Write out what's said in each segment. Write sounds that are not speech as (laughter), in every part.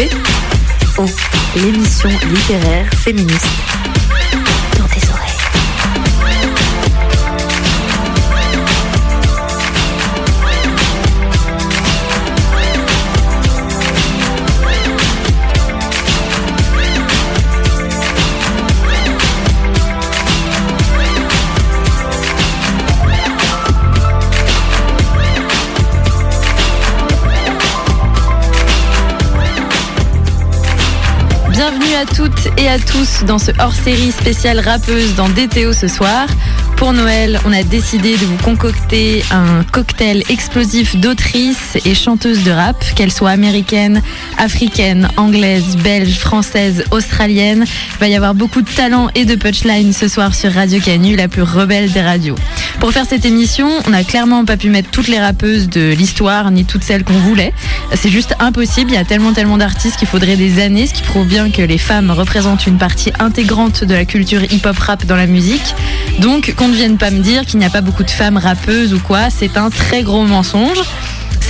écoutez Oh, l'émission littéraire féministe. À toutes et à tous dans ce hors-série spécial rappeuse dans DTO ce soir. Pour Noël, on a décidé de vous concocter un cocktail explosif d'autrices et chanteuses de rap, qu'elles soient américaines, africaines, anglaises, belges, françaises, australiennes. Il va y avoir beaucoup de talent et de punchline ce soir sur Radio Canu, la plus rebelle des radios. Pour faire cette émission, on n'a clairement pas pu mettre toutes les rappeuses de l'histoire, ni toutes celles qu'on voulait. C'est juste impossible, il y a tellement tellement d'artistes qu'il faudrait des années, ce qui prouve bien que les femmes représentent une partie intégrante de la culture hip-hop rap dans la musique. Donc qu'on ne vienne pas me dire qu'il n'y a pas beaucoup de femmes rappeuses ou quoi, c'est un très gros mensonge.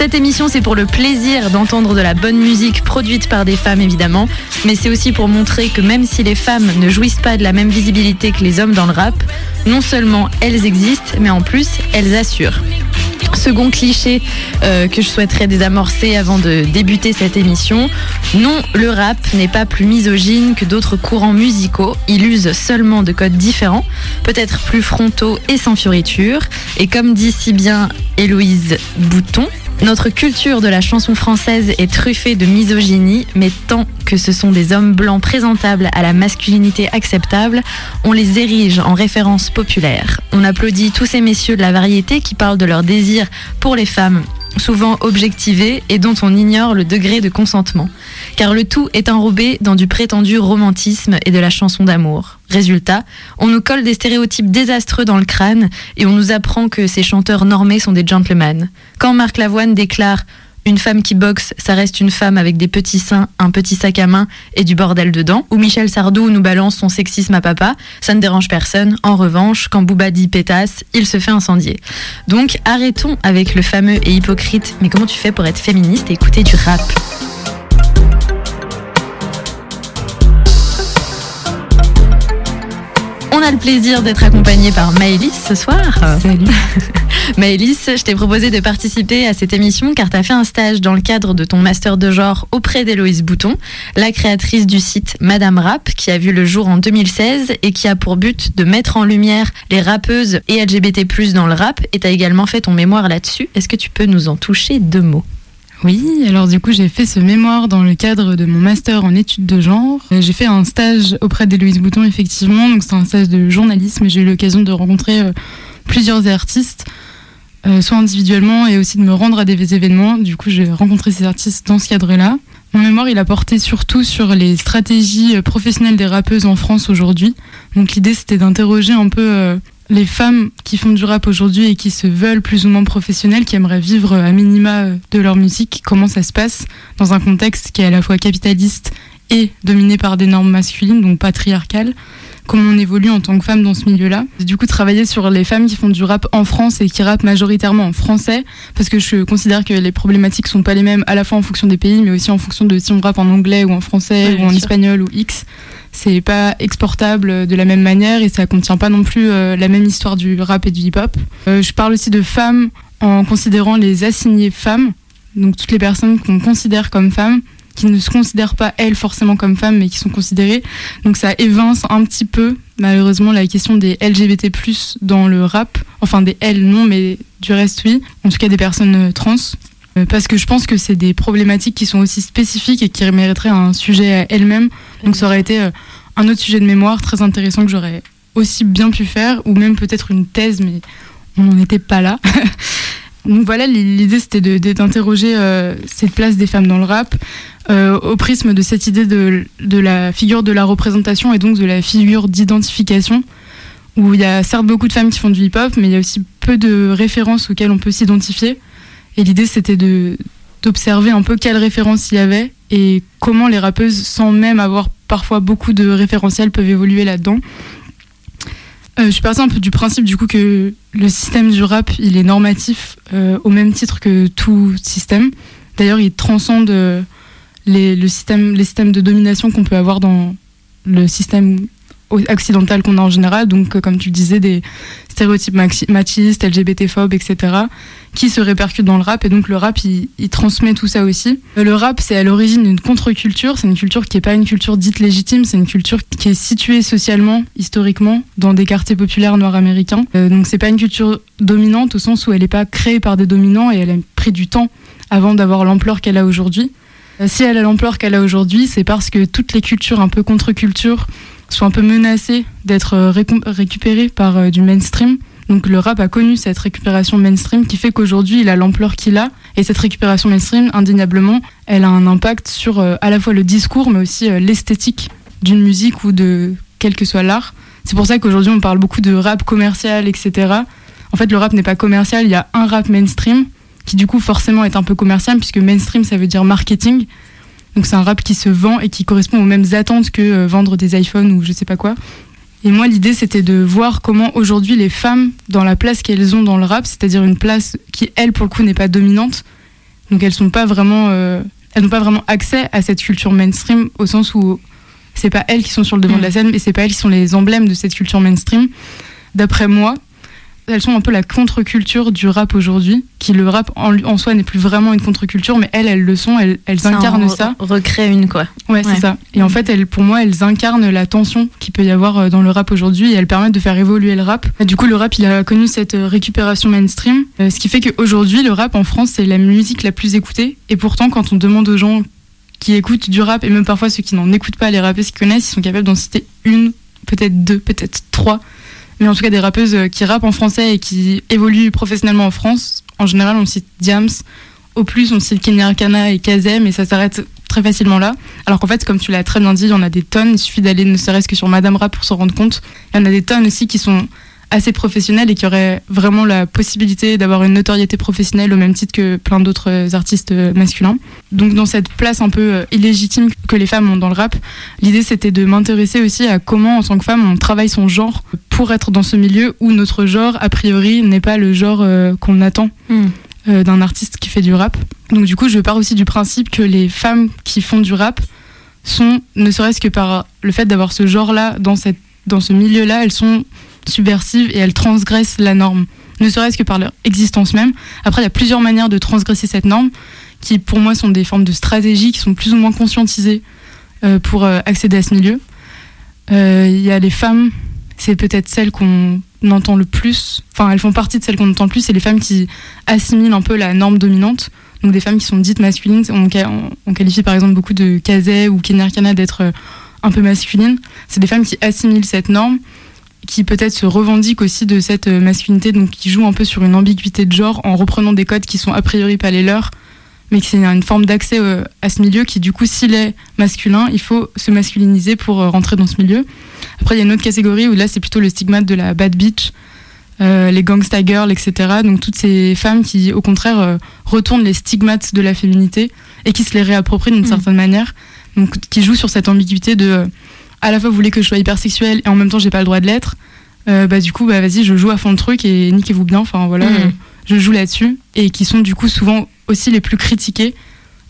Cette émission, c'est pour le plaisir d'entendre de la bonne musique produite par des femmes, évidemment, mais c'est aussi pour montrer que même si les femmes ne jouissent pas de la même visibilité que les hommes dans le rap, non seulement elles existent, mais en plus, elles assurent. Second cliché euh, que je souhaiterais désamorcer avant de débuter cette émission, non, le rap n'est pas plus misogyne que d'autres courants musicaux. Il use seulement de codes différents, peut-être plus frontaux et sans fioriture. Et comme dit si bien Héloïse Bouton, notre culture de la chanson française est truffée de misogynie, mais tant que ce sont des hommes blancs présentables à la masculinité acceptable, on les érige en références populaires. On applaudit tous ces messieurs de la variété qui parlent de leur désir pour les femmes souvent objectivées et dont on ignore le degré de consentement. Car le tout est enrobé dans du prétendu romantisme et de la chanson d'amour. Résultat, on nous colle des stéréotypes désastreux dans le crâne et on nous apprend que ces chanteurs normés sont des gentlemen. Quand Marc Lavoine déclare une femme qui boxe, ça reste une femme avec des petits seins, un petit sac à main et du bordel dedans. Ou Michel Sardou nous balance son sexisme à papa, ça ne dérange personne. En revanche, quand Booba dit pétasse, il se fait incendier. Donc arrêtons avec le fameux et hypocrite mais comment tu fais pour être féministe et écouter du rap? On a le plaisir d'être accompagné par Maëlys ce soir. Salut. (laughs) Maëlys, je t'ai proposé de participer à cette émission car tu as fait un stage dans le cadre de ton master de genre auprès d'Héloïse Bouton, la créatrice du site Madame Rap qui a vu le jour en 2016 et qui a pour but de mettre en lumière les rappeuses et LGBT+ dans le rap et tu as également fait ton mémoire là-dessus. Est-ce que tu peux nous en toucher deux mots? Oui, alors du coup j'ai fait ce mémoire dans le cadre de mon master en études de genre. Euh, J'ai fait un stage auprès d'Héloïse Bouton effectivement, donc c'est un stage de journalisme et j'ai eu l'occasion de rencontrer euh, plusieurs artistes, euh, soit individuellement et aussi de me rendre à des événements. Du coup j'ai rencontré ces artistes dans ce cadre-là. Mon mémoire il a porté surtout sur les stratégies professionnelles des rappeuses en France aujourd'hui. Donc l'idée c'était d'interroger un peu les femmes qui font du rap aujourd'hui et qui se veulent plus ou moins professionnelles, qui aimeraient vivre à minima euh, de leur musique, comment ça se passe dans un contexte qui est à la fois capitaliste et dominé par des normes masculines, donc patriarcales, comment on évolue en tant que femme dans ce milieu-là? Du coup travaillé sur les femmes qui font du rap en France et qui rappent majoritairement en français, parce que je considère que les problématiques sont pas les mêmes à la fois en fonction des pays, mais aussi en fonction de si on rappe en anglais ou en français Ouais, ou en sûr. espagnol ou X c'est pas exportable de la même manière et ça contient pas non plus euh, la même histoire du rap et du hip-hop. Euh, je parle aussi de femmes en considérant les assignées femmes, donc toutes les personnes qu'on considère comme femmes, qui ne se considèrent pas elles forcément comme femmes, mais qui sont considérées. Donc ça évince un petit peu, malheureusement, la question des LGBT+ dans le rap. Enfin des L non, mais du reste oui. En tout cas des personnes trans. Euh, Parce que je pense que c'est des problématiques qui sont aussi spécifiques et qui mériteraient un sujet à elles-mêmes. Donc ça aurait été euh, un autre sujet de mémoire très intéressant que j'aurais aussi bien pu faire, ou même peut-être une thèse, mais on n'en était pas là. (laughs) Donc voilà, l'idée c'était d'interroger euh, cette place des femmes dans le rap au prisme de cette idée de la figure de la représentation et donc de la figure d'identification, où il y a certes beaucoup de femmes qui font du hip-hop, mais il y a aussi peu de références auxquelles on peut s'identifier. Et l'idée c'était de d'observer un peu quelles références il y avait et comment les rappeuses, sans même avoir parfois beaucoup de référentiels, peuvent évoluer là-dedans. Euh, je suis partie un peu du principe du coup que le système du rap, il est normatif euh, au même titre que tout système. D'ailleurs, il transcende euh, le les systèmes de domination qu'on peut avoir dans le système occidental qu'on a en général, donc euh, comme tu disais, des stéréotypes machistes, LGBT-phobes, etc., qui se répercutent dans le rap, et donc le rap, il, transmet tout ça aussi. Euh, le rap, c'est à l'origine une contre-culture, c'est une culture qui n'est pas une culture dite légitime, c'est une culture qui est située socialement, historiquement, dans des quartiers populaires noirs américains. Euh, donc c'est pas une culture dominante au sens où elle n'est pas créée par des dominants, et elle a pris du temps avant d'avoir l'ampleur qu'elle a aujourd'hui. Si elle a l'ampleur qu'elle a aujourd'hui, c'est parce que toutes les cultures un peu contre-culture sont un peu menacées d'être euh, récupérées par euh, du mainstream. Donc le rap a connu cette récupération mainstream qui fait qu'aujourd'hui il a l'ampleur qu'il a. Et cette récupération mainstream, indéniablement, elle a un impact sur à la fois le discours mais aussi l'esthétique d'une musique ou de quel que soit l'art. C'est pour ça qu'aujourd'hui on parle beaucoup de rap commercial, etc. En fait le rap n'est pas commercial, il y a un rap mainstream qui du coup forcément est un peu commercial puisque mainstream ça veut dire marketing. Donc c'est un rap qui se vend et qui correspond aux mêmes attentes que euh, vendre des iPhones ou je sais pas quoi. Et moi l'idée c'était de voir comment aujourd'hui les femmes dans la place qu'elles ont dans le rap, c'est-à-dire une place qui elle pour le coup n'est pas dominante. Donc elles sont pas vraiment euh, elles n'ont pas vraiment accès à cette culture mainstream au sens où c'est pas elles qui sont sur le devant de la mm. scène mais c'est pas elles qui sont les emblèmes de cette culture mainstream. D'après moi, elles sont un peu la contre-culture du rap aujourd'hui, qui le rap en, soi n'est plus vraiment une contre-culture, mais elles, elles le sont, elles, incarnent ça. Recrée une, quoi. Ouais, c'est ça. Et en fait, elles, pour moi, elles incarnent la tension qu'il peut y avoir euh, dans le rap aujourd'hui et elles permettent de faire évoluer le rap. du coup, le rap, il a connu cette euh, récupération mainstream, euh, ce qui fait qu'aujourd'hui, le rap en France, c'est la musique la plus écoutée. Et pourtant, quand on demande aux gens qui écoutent du rap, et même parfois ceux qui n'en écoutent pas, les rappeurs qui connaissent, ils sont capables d'en citer une, peut-être deux, peut-être trois mais en tout cas des rappeuses euh, qui rappent en français et qui évoluent professionnellement en France. En général, on cite Diams. Au plus, on cite Kenny Arcana et Kazem, et ça s'arrête très facilement là. Alors qu'en fait, comme tu l'as très bien dit, il y en a des tonnes. Il suffit d'aller ne serait-ce que sur Madame Rap pour s'en rendre compte. Il y en a des tonnes aussi qui sont assez professionnels et qui auraient vraiment la possibilité d'avoir une notoriété professionnelle au même titre que plein d'autres artistes masculins. Donc dans cette place un peu euh, illégitime que les femmes ont dans le rap, l'idée c'était de m'intéresser aussi à comment en tant que femme on travaille son genre pour être dans ce milieu où notre genre a priori n'est pas le genre euh, qu'on attend. Hmm. Euh, d'un artiste qui fait du rap. Donc du coup, je pars aussi du principe que les femmes qui font du rap sont, ne serait-ce que par le fait d'avoir ce genre-là dans, cette, dans ce milieu-là, elles sont subversives et elles transgressent la norme, ne serait-ce que par leur existence même. Après, il y a plusieurs manières de transgresser cette norme, qui pour moi sont des formes de stratégies qui sont plus ou moins conscientisées euh, pour euh, accéder à ce milieu. Euh, il y a les femmes, c'est peut-être celles qu'on entend le plus, enfin elles font partie de celles qu'on entend le plus, c'est les femmes qui assimilent un peu la norme dominante. Donc des femmes qui sont dites masculines, on, qualifie par exemple beaucoup de Kazé ou Kenarkana d'être un peu masculines. C'est des femmes qui assimilent cette norme qui peut-être se revendique aussi de cette euh, masculinité, donc qui joue un peu sur une ambiguïté de genre en reprenant des codes qui sont a priori pas les leurs, mais que c'est une forme d'accès euh, à ce milieu qui, du coup, s'il est masculin, il faut se masculiniser pour euh, rentrer dans ce milieu. Après, il y a une autre catégorie où là, c'est plutôt le stigmate de la bad bitch, les gangsta girls, etc. Donc toutes ces femmes qui, au contraire, retournent les stigmates de la féminité et qui se les réapproprient d'une mm. certaine manière, donc qui jouent sur cette ambiguïté de à la fois vous voulez que je sois hypersexuelle et en même temps j'ai pas le droit de l'être, euh, bah du coup bah vas-y je joue à fond le truc et niquez-vous bien. Enfin voilà, mhm. euh, je joue là-dessus et qui sont du coup souvent aussi les plus critiquées.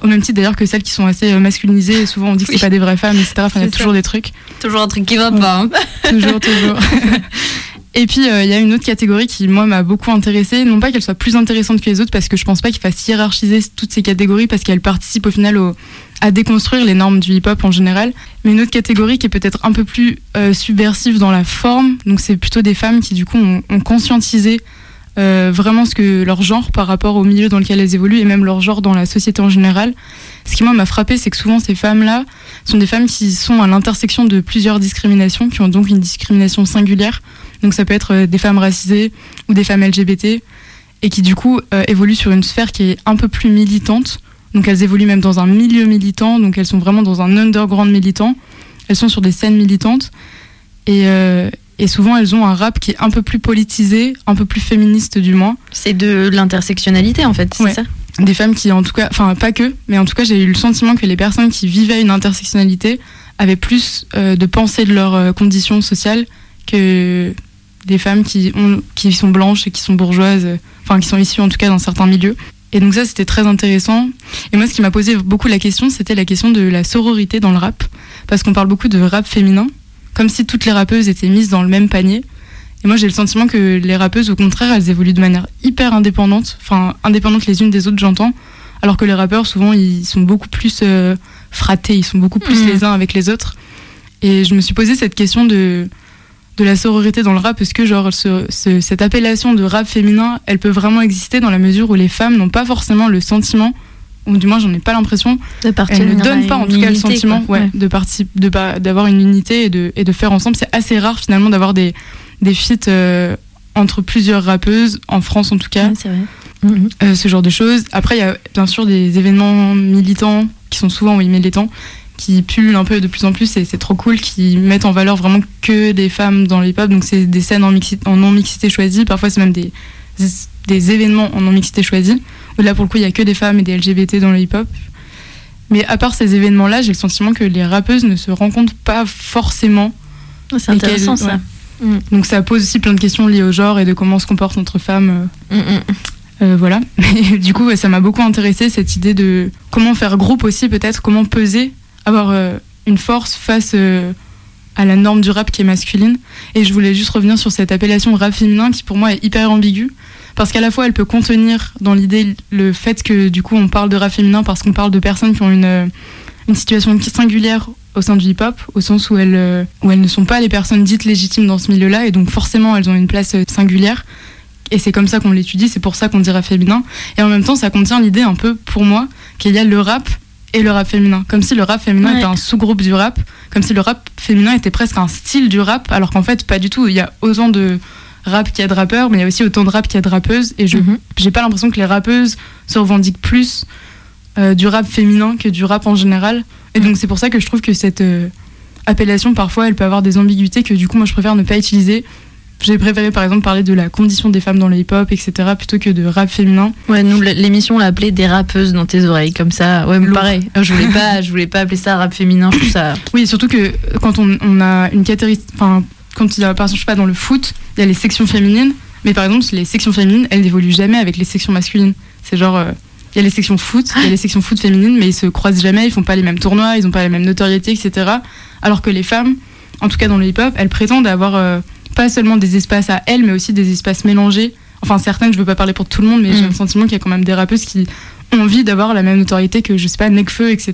Au même titre d'ailleurs que celles qui sont assez euh, masculinisées, souvent on dit que c'est pas des vraies femmes, etc. Enfin, il y a toujours des trucs. Toujours un truc qui va pas. Hein. (laughs) toujours, toujours. (laughs) Et puis il y a une autre catégorie qui moi m'a beaucoup intéressée, non pas qu'elle soit plus intéressante que les autres parce que je pense pas qu'il fasse hiérarchiser toutes ces catégories parce qu'elles participent au final au, à déconstruire les normes du hip-hop en général. Mais une autre catégorie qui est peut-être un peu plus euh, subversive dans la forme, donc c'est plutôt des femmes qui du coup ont, conscientisé euh, vraiment ce que leur genre par rapport au milieu dans lequel elles évoluent et même leur genre dans la société en général. Ce qui moi m'a frappé, c'est que souvent ces femmes-là sont des femmes qui sont à l'intersection de plusieurs discriminations, qui ont donc une discrimination singulière. Donc ça peut être euh, des femmes racisées ou des femmes LGBT et qui du coup évoluent sur une sphère qui est un peu plus militante donc elles évoluent même dans un milieu militant, donc elles sont vraiment dans un underground militant. Elles sont sur des scènes militantes. Et, euh, et souvent elles ont un rap qui est un peu plus politisé, un peu plus féministe du moins. C'est de l'intersectionnalité en fait, c'est ça? Des femmes qui en tout cas, enfin pas que, mais en tout cas j'ai eu le sentiment que les personnes qui vivaient une intersectionnalité avaient plus euh, de pensée de leurs euh, conditions sociales que des femmes qui, ont, qui sont blanches et qui sont bourgeoises, enfin qui sont issues en tout cas dans certains milieux. Et donc ça, c'était très intéressant. Et moi, ce qui m'a posé beaucoup la question, c'était la question de la sororité dans le rap. Parce qu'on parle beaucoup de rap féminin, comme si toutes les rappeuses étaient mises dans le même panier. Et moi, j'ai le sentiment que les rappeuses, au contraire, elles évoluent de manière hyper indépendante, enfin indépendantes les unes des autres, j'entends, alors que les rappeurs, souvent, ils sont beaucoup plus euh, fratés, ils sont beaucoup plus Mhm. les uns avec les autres. Et je me suis posé cette question de, de la sororité dans le rap, est-ce que genre ce- ce- cette appellation de rap féminin, elle peut vraiment exister dans la mesure où les femmes n'ont pas forcément le sentiment, ou du moins j'en ai pas l'impression, elles ne donnent pas en tout cas le sentiment ouais, de parti- de pas- d'avoir une unité et de, et de faire ensemble. C'est assez rare finalement d'avoir des, des feats euh, entre plusieurs rappeuses, en France en tout cas, vrai. Mhm. euh, ce genre de choses. Après, il y a bien sûr des événements militants qui sont souvent, oui, militants, qui pullulent un peu de plus en plus et c'est trop cool, qui mettent en valeur vraiment que des femmes dans le hip-hop. Donc, c'est des scènes en, mixi- en non-mixité choisie. Parfois, c'est même des, des événements en non-mixité choisie. Là, pour le coup, il y a que des femmes et des LGBT dans le hip-hop. Mais à part ces événements-là, j'ai le sentiment que les rappeuses ne se rencontrent pas forcément. C'est intéressant ça. ouais. Donc, ça pose aussi plein de questions liées au genre et de comment on se comporte entre femmes. euh, Mhm. euh, voilà. (laughs) Et du coup, ça m'a beaucoup intéressé cette idée de comment faire groupe aussi, peut-être, comment peser, avoir euh, une force face euh, à la norme du rap qui est masculine. Et je voulais juste revenir sur cette appellation rap féminin qui pour moi est hyper ambiguë. Parce qu'à la fois, elle peut contenir dans l'idée le fait que du coup, on parle de rap féminin parce qu'on parle de personnes qui ont une, euh, une situation singulière au sein du hip-hop, au sens où elles, où elles ne sont pas les personnes dites légitimes dans ce milieu-là, et donc forcément, elles ont une place singulière. Et c'est comme ça qu'on l'étudie, c'est pour ça qu'on dit rap féminin. Et en même temps, ça contient l'idée un peu, pour moi, qu'il y a le rap et le rap féminin. Comme si le rap féminin Ouais. était un sous-groupe du rap, comme si le rap féminin était presque un style du rap, alors qu'en fait, pas du tout. Il y a autant de rap qu'il y a de rappeurs, mais il y a aussi autant de rap qu'il y a de rappeuses. Et je Mhm. j'ai pas l'impression que les rappeuses se revendiquent plus euh, du rap féminin que du rap en général. Et donc c'est pour ça que je trouve que cette euh, appellation parfois elle peut avoir des ambiguïtés que du coup moi je préfère ne pas utiliser. J'ai préféré par exemple parler de la condition des femmes dans le hip-hop, etc. plutôt que de rap féminin. Ouais, nous l'émission on l'a appelée des rappeuses dans tes oreilles comme ça. Ouais, mais Lourd. pareil. Je voulais pas, je voulais pas appeler ça rap féminin. Je trouve ça. (coughs) Oui, surtout que quand on, on a une catégorie, enfin quand il y a par exemple je sais pas dans le foot, il y a les sections féminines, mais par exemple les sections féminines elles n'évoluent jamais avec les sections masculines. C'est genre euh, il y a les sections foot, il y a les sections foot féminines, mais ils se croisent jamais, ils font pas les mêmes tournois, ils ont pas la même notoriété, etc. Alors que les femmes, en tout cas dans le hip-hop, elles prétendent avoir euh, pas seulement des espaces à elles, mais aussi des espaces mélangés. Enfin certaines, je veux pas parler pour tout le monde, mais j'ai Mm. le sentiment qu'il y a quand même des rappeuses qui ont envie d'avoir la même notoriété que je sais pas Necfeu, etc.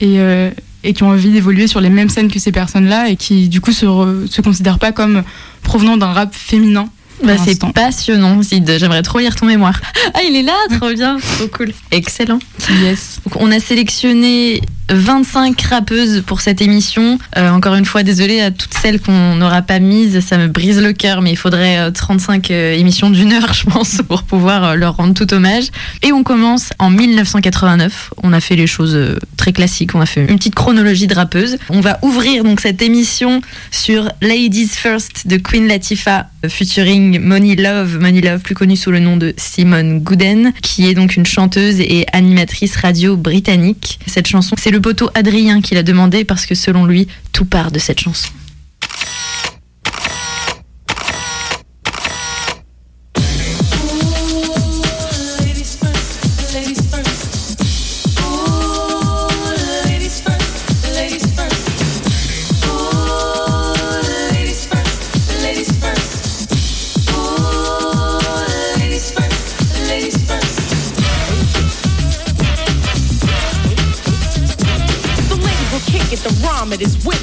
Et, euh, et qui ont envie d'évoluer sur les mêmes scènes que ces personnes-là et qui du coup se, re- se considèrent pas comme provenant d'un rap féminin. Bah, c'est passionnant, Sid. J'aimerais trop lire ton mémoire. Ah, il est là, trop bien, (laughs) trop cool. Excellent. Yes. Donc, on a sélectionné 25 rappeuses pour cette émission. Euh, encore une fois, désolée à toutes celles qu'on n'aura pas mises. Ça me brise le cœur, mais il faudrait euh, 35 euh, émissions d'une heure, (laughs) je pense, pour pouvoir euh, leur rendre tout hommage. Et on commence en 1989. On a fait les choses euh, très classiques. On a fait une petite chronologie de rappeuses. On va ouvrir donc cette émission sur Ladies First de Queen Latifah, euh, featuring Money Love. Money Love, plus connue sous le nom de Simone Gooden, qui est donc une chanteuse et animatrice radio britannique. Cette chanson, c'est le poteau Adrien qui l'a demandé parce que selon lui, tout part de cette chanson.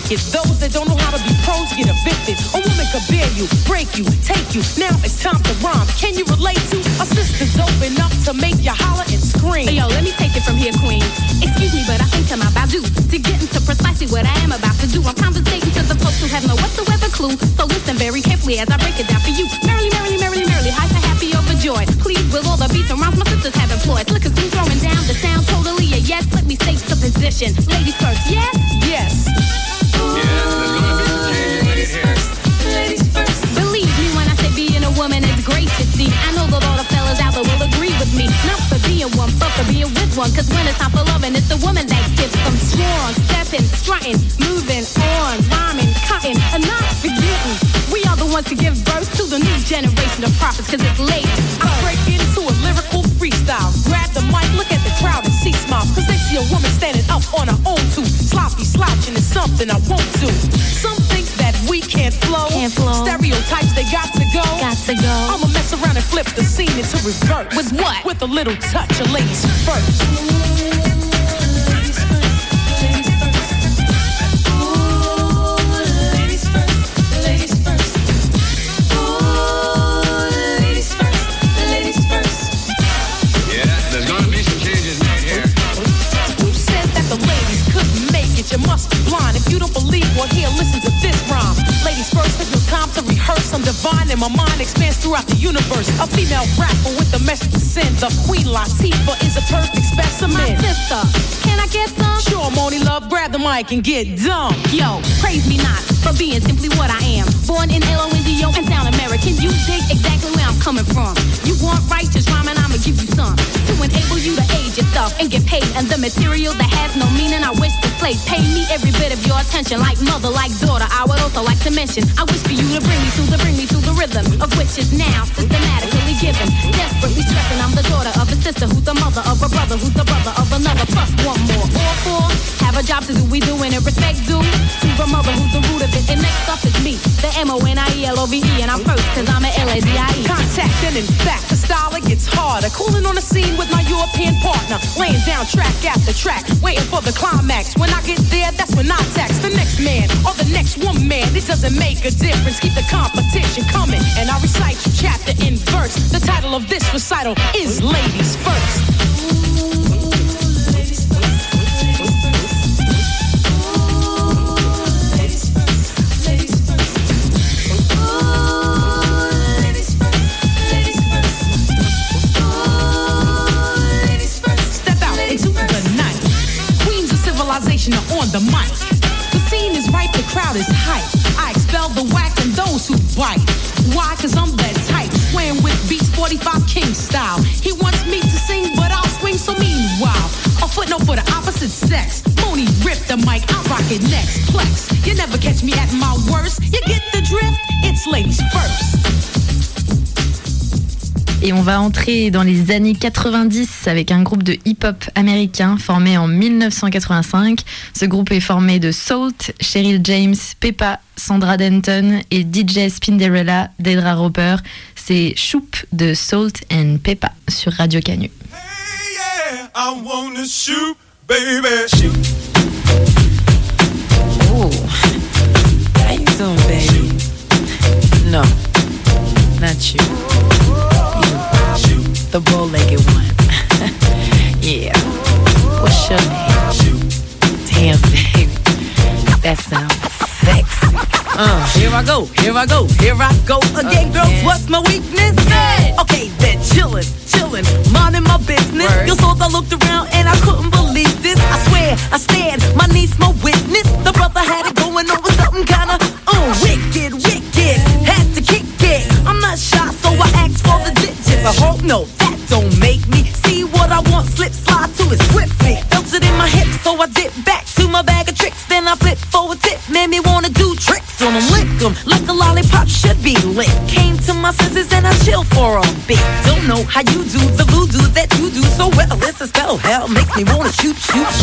Wicked. Those that don't know how to be pros get evicted. A woman could bear you, break you, take you. Now it's time to rhyme. Can you relate to a sister's open up to make you holler and scream? Yo, let me take it from here, queen. Excuse me, but I think I'm about due to get into precisely what I am about to do. I'm conversating to the folks who have no whatsoever clue. So listen very carefully as I break it down for you. Merrily, merrily, merrily, merrily, hyper, happy, overjoyed. Please, with all the beats and rhymes my sisters have employed. Look, cause throwing down the sound totally a yes. Let me state the position. Ladies first, yes? Yes. Ladies first, ladies first. Believe me when I say being a woman is great to see. I know that all the fellas out there will agree with me. Not for being one, but for being with one. Cause when it's time for loving, it's the woman that gets them strong. Stepping, strutting, moving on, rhyming, cutting, and not forgetting. We are the ones to give birth to the new generation of prophets. Cause it's late. I break into a lyrical freestyle. Grab the mic, look at the crowd and see smiles. Cause they see a woman standing up on her own too. Sloppy slouching is something I won't do. Some think that we can't flow. Can't flow. Stereotypes, they got to go. Got to go. I'ma mess around and flip the scene into reverse. With what? With a little touch of ladies first. You must be blind. If you don't believe, well, here, listen to this rhyme. Ladies first, time to rehearse. I'm divine and my mind expands throughout the universe. A female rapper with a message to send. The Queen Latifah is a perfect specimen. My sister, can I get some? Sure, Moni Love, grab the mic and get dumb. Yo, praise me not for being simply what I am. Born in L-O-N-D-O and sound American. You dig exactly where I'm coming from. You want righteous rhyming, I'ma give you some. To enable you to age yourself and get paid. And the material that has no meaning, I wish to play. Pay me every bit of your attention, like mother, like daughter. I would also like to mention, I wish for you to bring me to the, bring me to the rhythm of which is now systematically given. Desperately stressing, I'm the daughter of a sister who's the mother of a brother who's the brother of another. Plus one more. All four have a job to do. We doing it respect due to the mother who's the root of it. And next up is me, the M-O-N-I-E-L-O-V-E. And I'm first cause I'm a L-A-D-I-E. Contact and in fact, the style it gets harder. Cooling on the scene with my European partner, laying down track after track, waiting for the climax. When I get there, that's when I tax the next man or the next woman. It doesn't make a difference. Keep the competition coming, and I recite chapter in verse. The title of this recital is "Ladies First." Step out into the night. Queens of civilization are on the mic. The scene is right, the crowd is hype. Expel the whack and those who bite. Why? Cause I'm that type. Swaying with beats 45 King style. He wants me to sing, but I'll swing so meanwhile. A footnote for the opposite sex. Mooney rip the mic, I rock it next. Plex. You never catch me at my worst. You get the drift? It's ladies first. Et on va entrer dans les années 90 avec un groupe de hip-hop américain formé en 1985. Ce groupe est formé de Salt, Cheryl James, Peppa, Sandra Denton et DJ Spinderella, Dedra Roper. C'est Choup de Salt and Peppa sur Radio Canu. Hey, yeah, I wanna shoot, baby. Shoot. Ooh. How you doing, baby? No, not you. The bow-legged one. (laughs) yeah. What's your name? Damn, baby. That sounds sexy. Uh, here I go, here I go, here I go again, girls. Again. What's my weakness? Okay, then chillin', chillin', minding my business. Word. You saw I looked around and I couldn't believe this. I swear, I stand, my niece, my witness. The brother senses and I chill for a bit. Don't know how you do the voodoo that you do so well. It's a spell, hell makes me wanna shoot, shoot, shoot.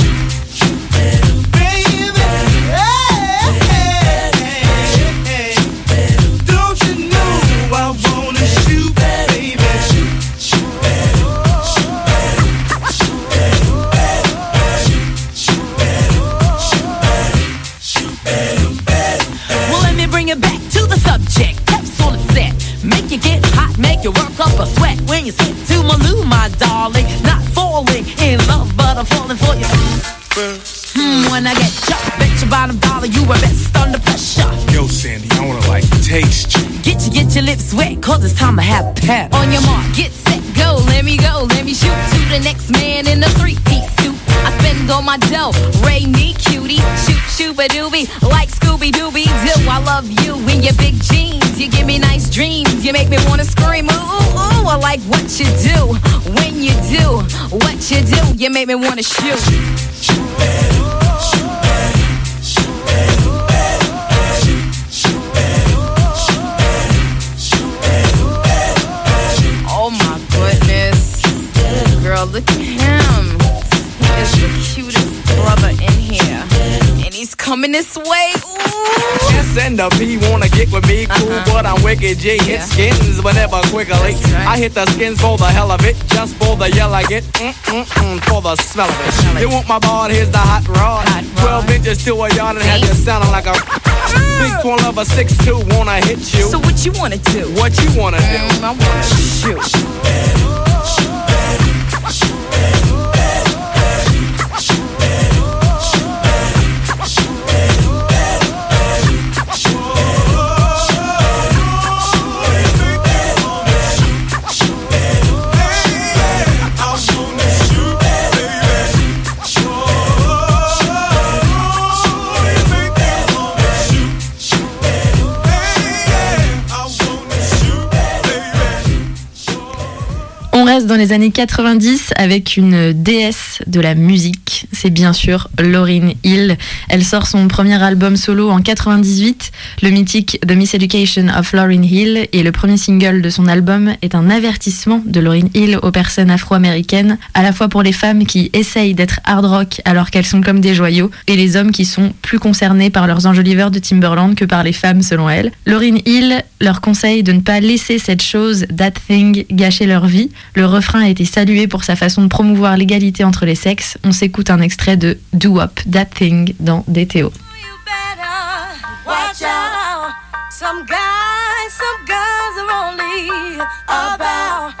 do. Make me wanna shoot. Oh my goodness. Girl, look at him. He is the cutest brother in here. And he's coming this way. Ooh. S Wicked G. Hit skins whenever quickly. right. I hit the skins for the hell of it, just for the yell I get, mm mm mm, for the smell of it. You want my ball? Here's the hot rod. Hot rod. Twelve inches to a yard and have you sounding like a big twirl of a six two. Wanna hit you? So what you wanna do? what you wanna do? Mm, I wanna shoot. Reste dans les années 90 avec une déesse de la musique. C'est bien sûr Lauryn Hill. Elle sort son premier album solo en 98, le mythique The Miseducation of Lauryn Hill. Et le premier single de son album est un avertissement de Lauryn Hill aux personnes afro-américaines, à la fois pour les femmes qui essayent d'être hard rock alors qu'elles sont comme des joyaux, et les hommes qui sont plus concernés par leurs enjoliveurs de Timberland que par les femmes selon elle. Lauryn Hill leur conseille de ne pas laisser cette chose, that thing, gâcher leur vie. Le refrain a été salué pour sa façon de promouvoir l'égalité entre les sexes. On s'écoute un extrait de Do Up, That Thing dans DTO. Watch out. Some guys, some guys are only about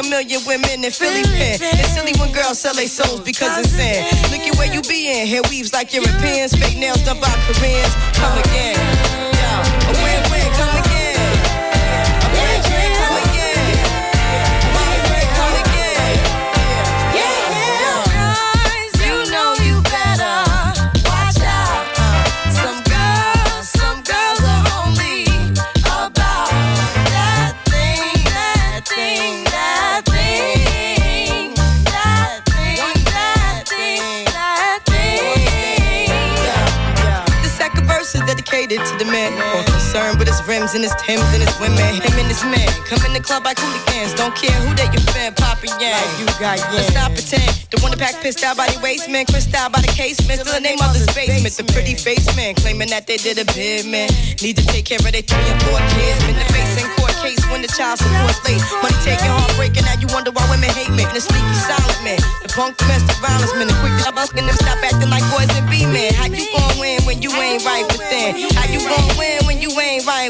a million women in Philly pen. It's silly when girls sell their souls because it's sin. Look at where you be in. Hair weaves like Europeans. Fake nails done by Koreans. Come again. Is dedicated to the man. More concerned with his rims and his Timbs and his women. Him and his man come in the club like hooligans. Don't care who they your fan, poppin' yang. you got yeah. Let's stop pretend. The one that pack pissed out by the waist man, crissed out by the casement. Still the name of the basement. The pretty face man claiming that they did a bid man. Need to take care of their three and four kids. Been the face in court case when the child support's late. Money taking, heartbreaking. Now you wonder why women hate me. The sneaky silent man, the punk domestic violence man, the quick to busting them stop acting like boys and be men. How you gon' win when you ain't right within? How you gon' win when you ain't right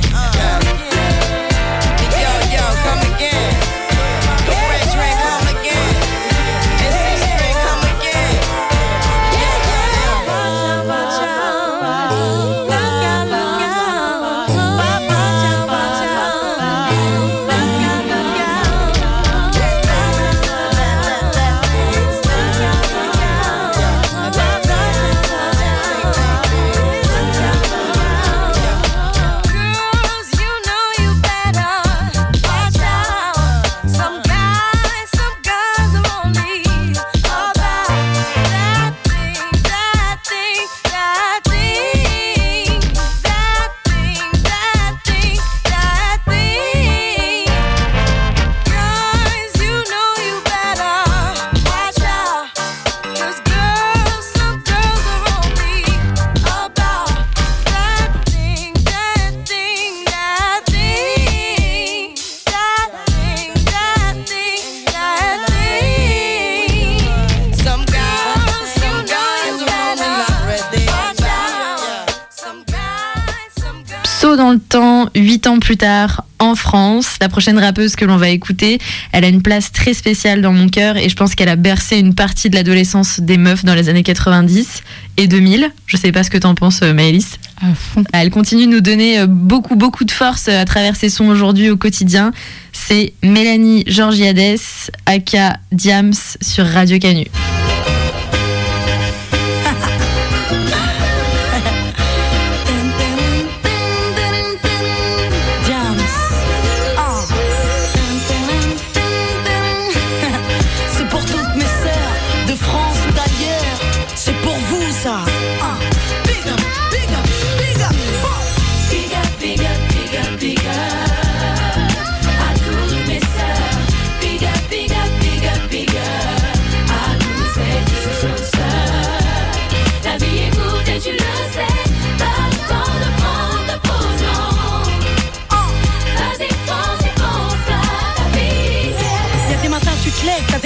Saut dans le temps, 8 ans plus tard, en France. La prochaine rappeuse que l'on va écouter, elle a une place très spéciale dans mon cœur et je pense qu'elle a bercé une partie de l'adolescence des meufs dans les années 90 et 2000. Je sais pas ce que t'en penses, euh, Maëlys. À fond. Elle continue de nous donner euh, beaucoup, beaucoup de force euh, à travers ses sons aujourd'hui au quotidien. C'est Mélanie Georgiades, aka Diams, sur Radio Canu.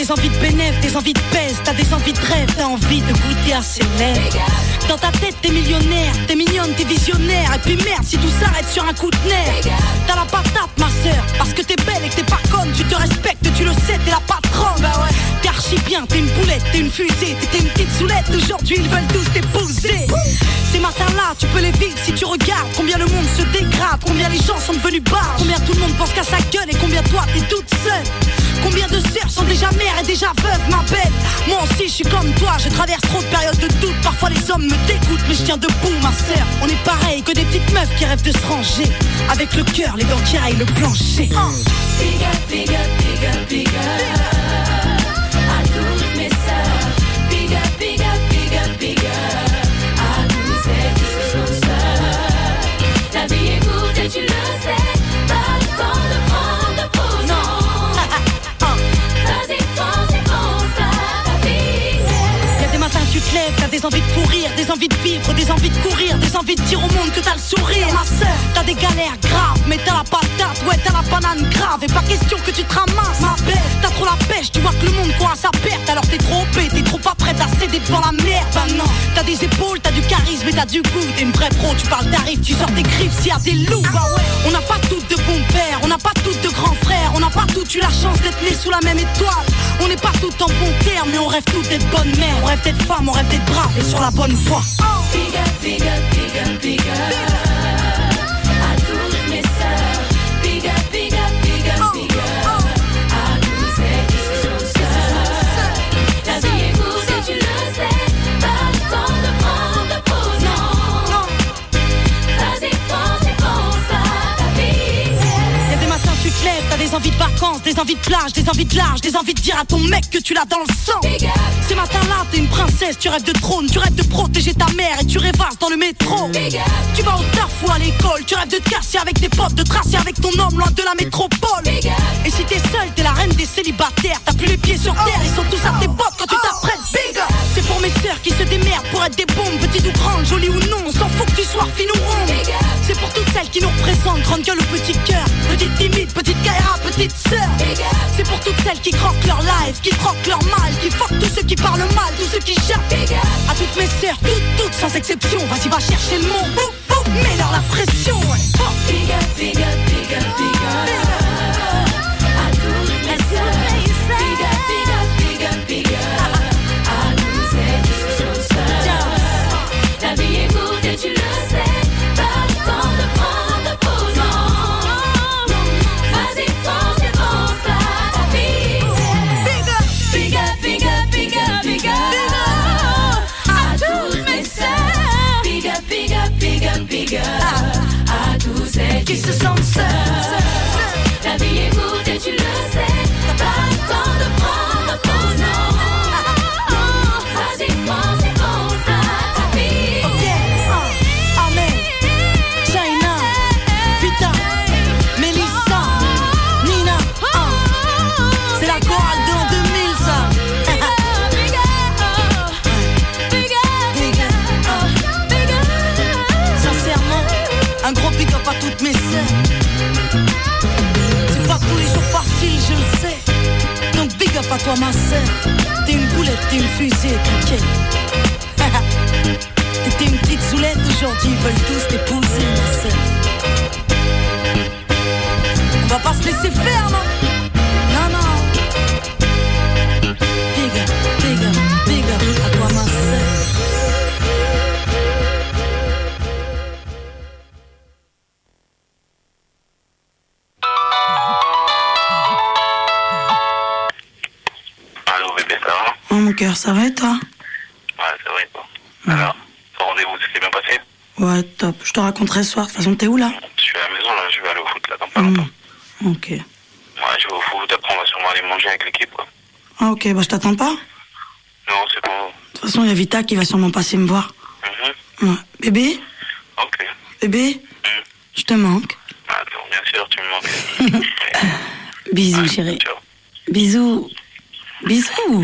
Des envies de bénéf, des envies de pèse, t'as des envies de rêve, t'as envie de goûter à ses lèvres. Dans ta tête t'es millionnaire, t'es mignonne, t'es visionnaire, et puis merde si tout s'arrête sur un coup de nerf. T'as la patate ma sœur, parce que t'es belle et que t'es pas conne, tu te respectes, tu le sais, t'es la patronne. Bah ouais. T'es archi bien, t'es une poulette, t'es une fusée, t'étais une petite soulette, aujourd'hui ils veulent tous t'épouser. Ces matins-là, tu peux les vivre si tu regardes combien le monde se dégrade, combien les gens sont devenus bas, combien tout le monde pense qu'à sa gueule et combien toi t'es toute seule. Combien de sœurs sont déjà mères et déjà veuves, ma belle Moi aussi, je suis comme toi, je traverse trop de périodes de doute. Parfois, les hommes me dégoûtent, mais je tiens debout, ma sœur. On est pareil que des petites meufs qui rêvent de se ranger. Avec le cœur, les dents qui raillent le plancher. Est courte et tu des envies de courir, des envies de vivre, des envies de courir, des envies de dire au monde que t'as le sourire. Ma sœur, t'as des galères graves, mais t'as la patate, ouais, t'as la banane grave. Et pas question que tu te ramasses, ma belle. T'as trop la pêche, tu vois que le monde court à sa perte. Alors t'es trop OP, t'es trop pas prête à céder devant la merde. Bah non, t'as des épaules, t'as du charisme et t'as du goût. T'es une vraie pro, tu parles tarif, tu sors des griffes s'il y a des loups. Bah on n'a pas toutes de bons pères, on n'a pas toutes de grands frères, on n'a pas toutes eu la chance d'être nés sous la même étoile. On n'est pas toutes en bon terme, mais on rêve toutes d'être bonnes mères. On rêve d'être femmes, on rêve d'être braves et sur la bonne up. Envies de vacances, des envies de plage, des envies de large, des envies de dire à ton mec que tu l'as dans le sang. Ces matins-là, t'es une princesse, tu rêves de trône, tu rêves de protéger ta mère et tu rêvasses dans le métro. Tu vas au taf ou à l'école, tu rêves de te casser avec tes potes, de tracer avec ton homme loin de la métropole. Et si t'es seule, t'es la reine des célibataires, t'as plus les pieds sur terre, ils sont tous à tes potes des bombes, petites ou grandes, jolies ou non, on s'en fout que tu sois fine ou ronde. C'est pour toutes celles qui nous représentent, grande gueule ou petit cœur, petite timide, petite Kaira, petite sœur. C'est pour toutes celles qui croquent leur life, qui croquent leur mal, qui fuck tous ceux qui parlent mal, tous ceux qui jappent. À toutes mes sœurs, toutes, toutes sans exception, vas-y va chercher le mot, mets-leur la pression. Tous celles qui se toi ma sœur. T'es une boulette, (laughs) t'es une fusée, ok. T'étais une petite soulette, aujourd'hui ils veulent tous t'épouser, ma sœur. On va pas se laisser faire, non? Non, non. Big up, big up, big up Ça va et toi Ouais, c'est vrai, toi. Alors, ton rendez-vous, ça s'est bien passé Ouais, top. Je te raconterai ce soir. De toute façon, t'es où là Je suis à la maison, là, je vais aller au foot, là, dans pas Hmm, longtemps. Ok. Ouais, je vais au foot, après, on va sûrement aller manger avec l'équipe, quoi. Ah, ok, bah je t'attends pas. De Non, c'est bon. toute façon, il y a Vita qui va sûrement passer me voir. Mhm. Ouais. Bébé Ok. Bébé Je te manque. Attends, bien sûr, tu me manques. (laughs) Bisous, chérie. Ciao. Bisous. Bisous.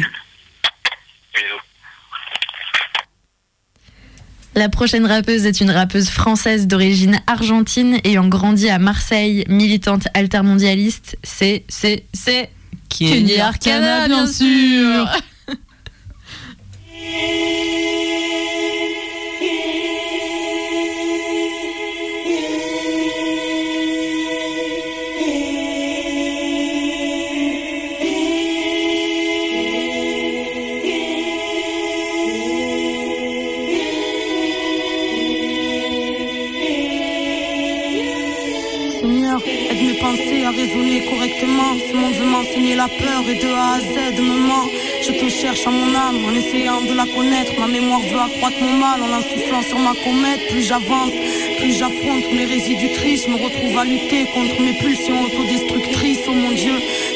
La prochaine rappeuse est une rappeuse française d'origine argentine ayant grandi à Marseille, militante altermondialiste. C'est, c'est, c'est Kenny Arcana, bien sûr. (laughs) raisonner correctement. Ce monde veut m'enseigner la peur et de A à Z me ment. Je te cherche à mon âme en essayant de la connaître. Ma mémoire veut accroître mon mal en l'insufflant sur ma comète. Plus j'avance, plus j'affronte mes résidutrices. Je me retrouve à lutter contre mes pulsions autodestructrices. Oh mon Dieu,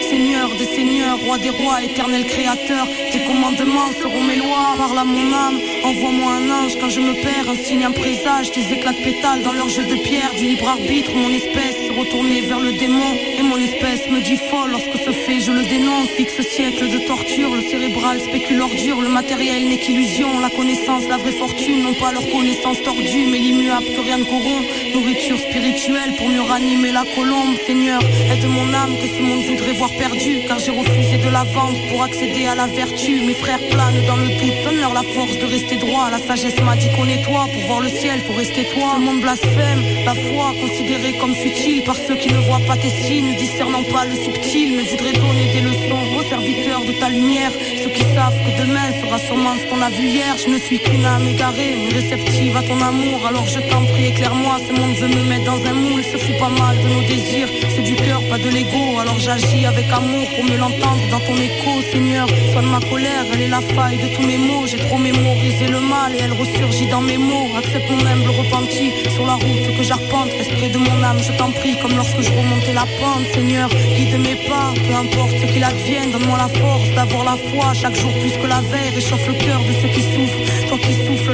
Seigneur des seigneurs, roi des rois, éternel créateur. Tes commandements seront mes lois. Parle à mon âme, envoie-moi un ange quand je me perds. Un signe, un présage, des éclats de pétales dans leur jeu de pierre. Du libre arbitre, mon espèce se retourner vers le démon. Et mon espèce me dit folle lorsque ce fait, je le dénonce. Fixe siècle de torture, le cérébral spécule ordure. Le matériel n'est qu'illusion, la connaissance, la vraie fortune. Non pas leur connaissance tordue, mais l'immuable que rien ne corrompt. Nourriture spirituelle pour mieux ranimer la colombe. Seigneur, aide mon âme que ce monde voudrait voir perdu. Car j'ai refusé de la vendre pour accéder à la vertu. Mes frères planent dans le doute, donne-leur la force de rester droit. La sagesse m'a dit qu'on est toi, pour voir le ciel, faut rester toi. Ce monde blasphème, la foi considérée comme futile par ceux qui ne voient pas tes signes, discernant pas le subtil, mais voudraient donner des leçons aux serviteurs de ta lumière. Ceux qui savent que demain sera sûrement ce qu'on a vu hier. Je ne suis qu'une âme égarée, réceptive à ton amour. Alors je t'en prie, éclaire-moi. Ce monde veut me mettre dans un moule, se fout pas mal de nos désirs. C'est du cœur, pas de l'ego. Alors j'agis avec amour pour mieux l'entendre dans ton écho, Seigneur. Soigne ma colère, elle est la faille de tous mes mots. J'ai trop mémorisé le mal et elle ressurgit dans mes mots. Accepte mon humble repenti sur la route que j'arpente. Esprit de mon âme, je t'en prie, comme lorsque je remontais la pente, Seigneur. Guide mes pas, peu importe ce qu'il advienne. Donne-moi la force d'avoir la foi chaque jour plus que la veille. Réchauffe le cœur de ceux qui souffrent.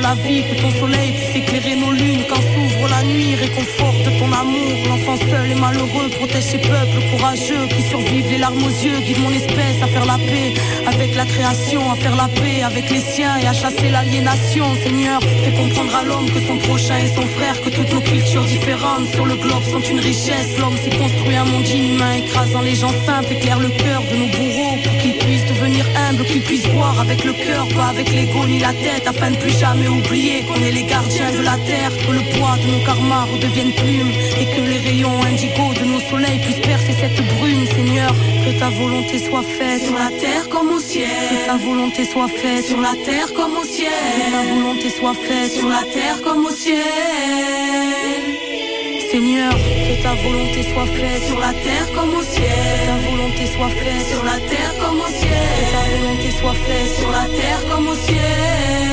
La vie, que ton soleil puisse éclairer nos lunes quand s'ouvre la nuit. Réconforte ton amour. L'enfant seul et malheureux protège ses peuples courageux qui survivent les larmes aux yeux. Guide mon espèce à faire la paix avec la création, à faire la paix avec les siens et à chasser l'aliénation. Seigneur, fais comprendre à l'homme que son prochain est son frère, que toutes nos cultures différentes sur le globe sont une richesse. L'homme s'est construit un monde inhumain, écrasant les gens simples, éclaire le cœur de nos bourreaux devenir humbles, qu'ils puissent voir avec le cœur, pas avec l'ego ni la tête, afin de plus jamais oublier qu'on est les gardiens de la terre, que le poids de nos karmas redevienne plume et que les rayons indigo de nos soleils puissent percer cette brume, Seigneur. Que ta volonté soit faite sur la terre comme au ciel. Que ta volonté soit faite sur la terre comme au ciel. Que ta volonté soit faite sur la terre comme au ciel. Seigneur, que ta volonté soit faite sur la terre comme au ciel. Que ta volonté soit faite sur la terre comme au ciel. Que ta volonté soit faite sur la terre comme au ciel.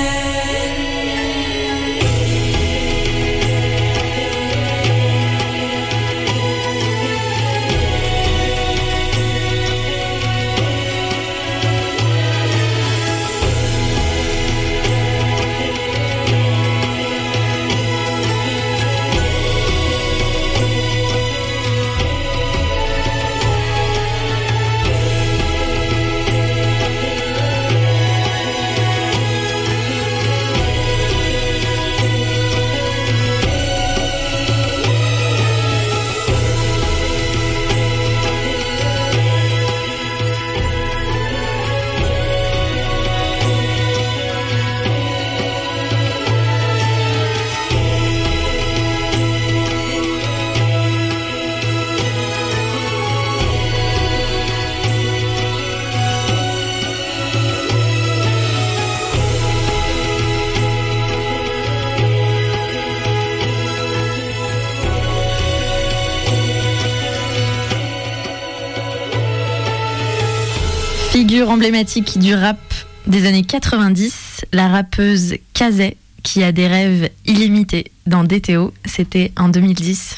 Emblématique du rap des années 90, la rappeuse Kazé, qui a des rêves illimités dans DTO, c'était en 2010.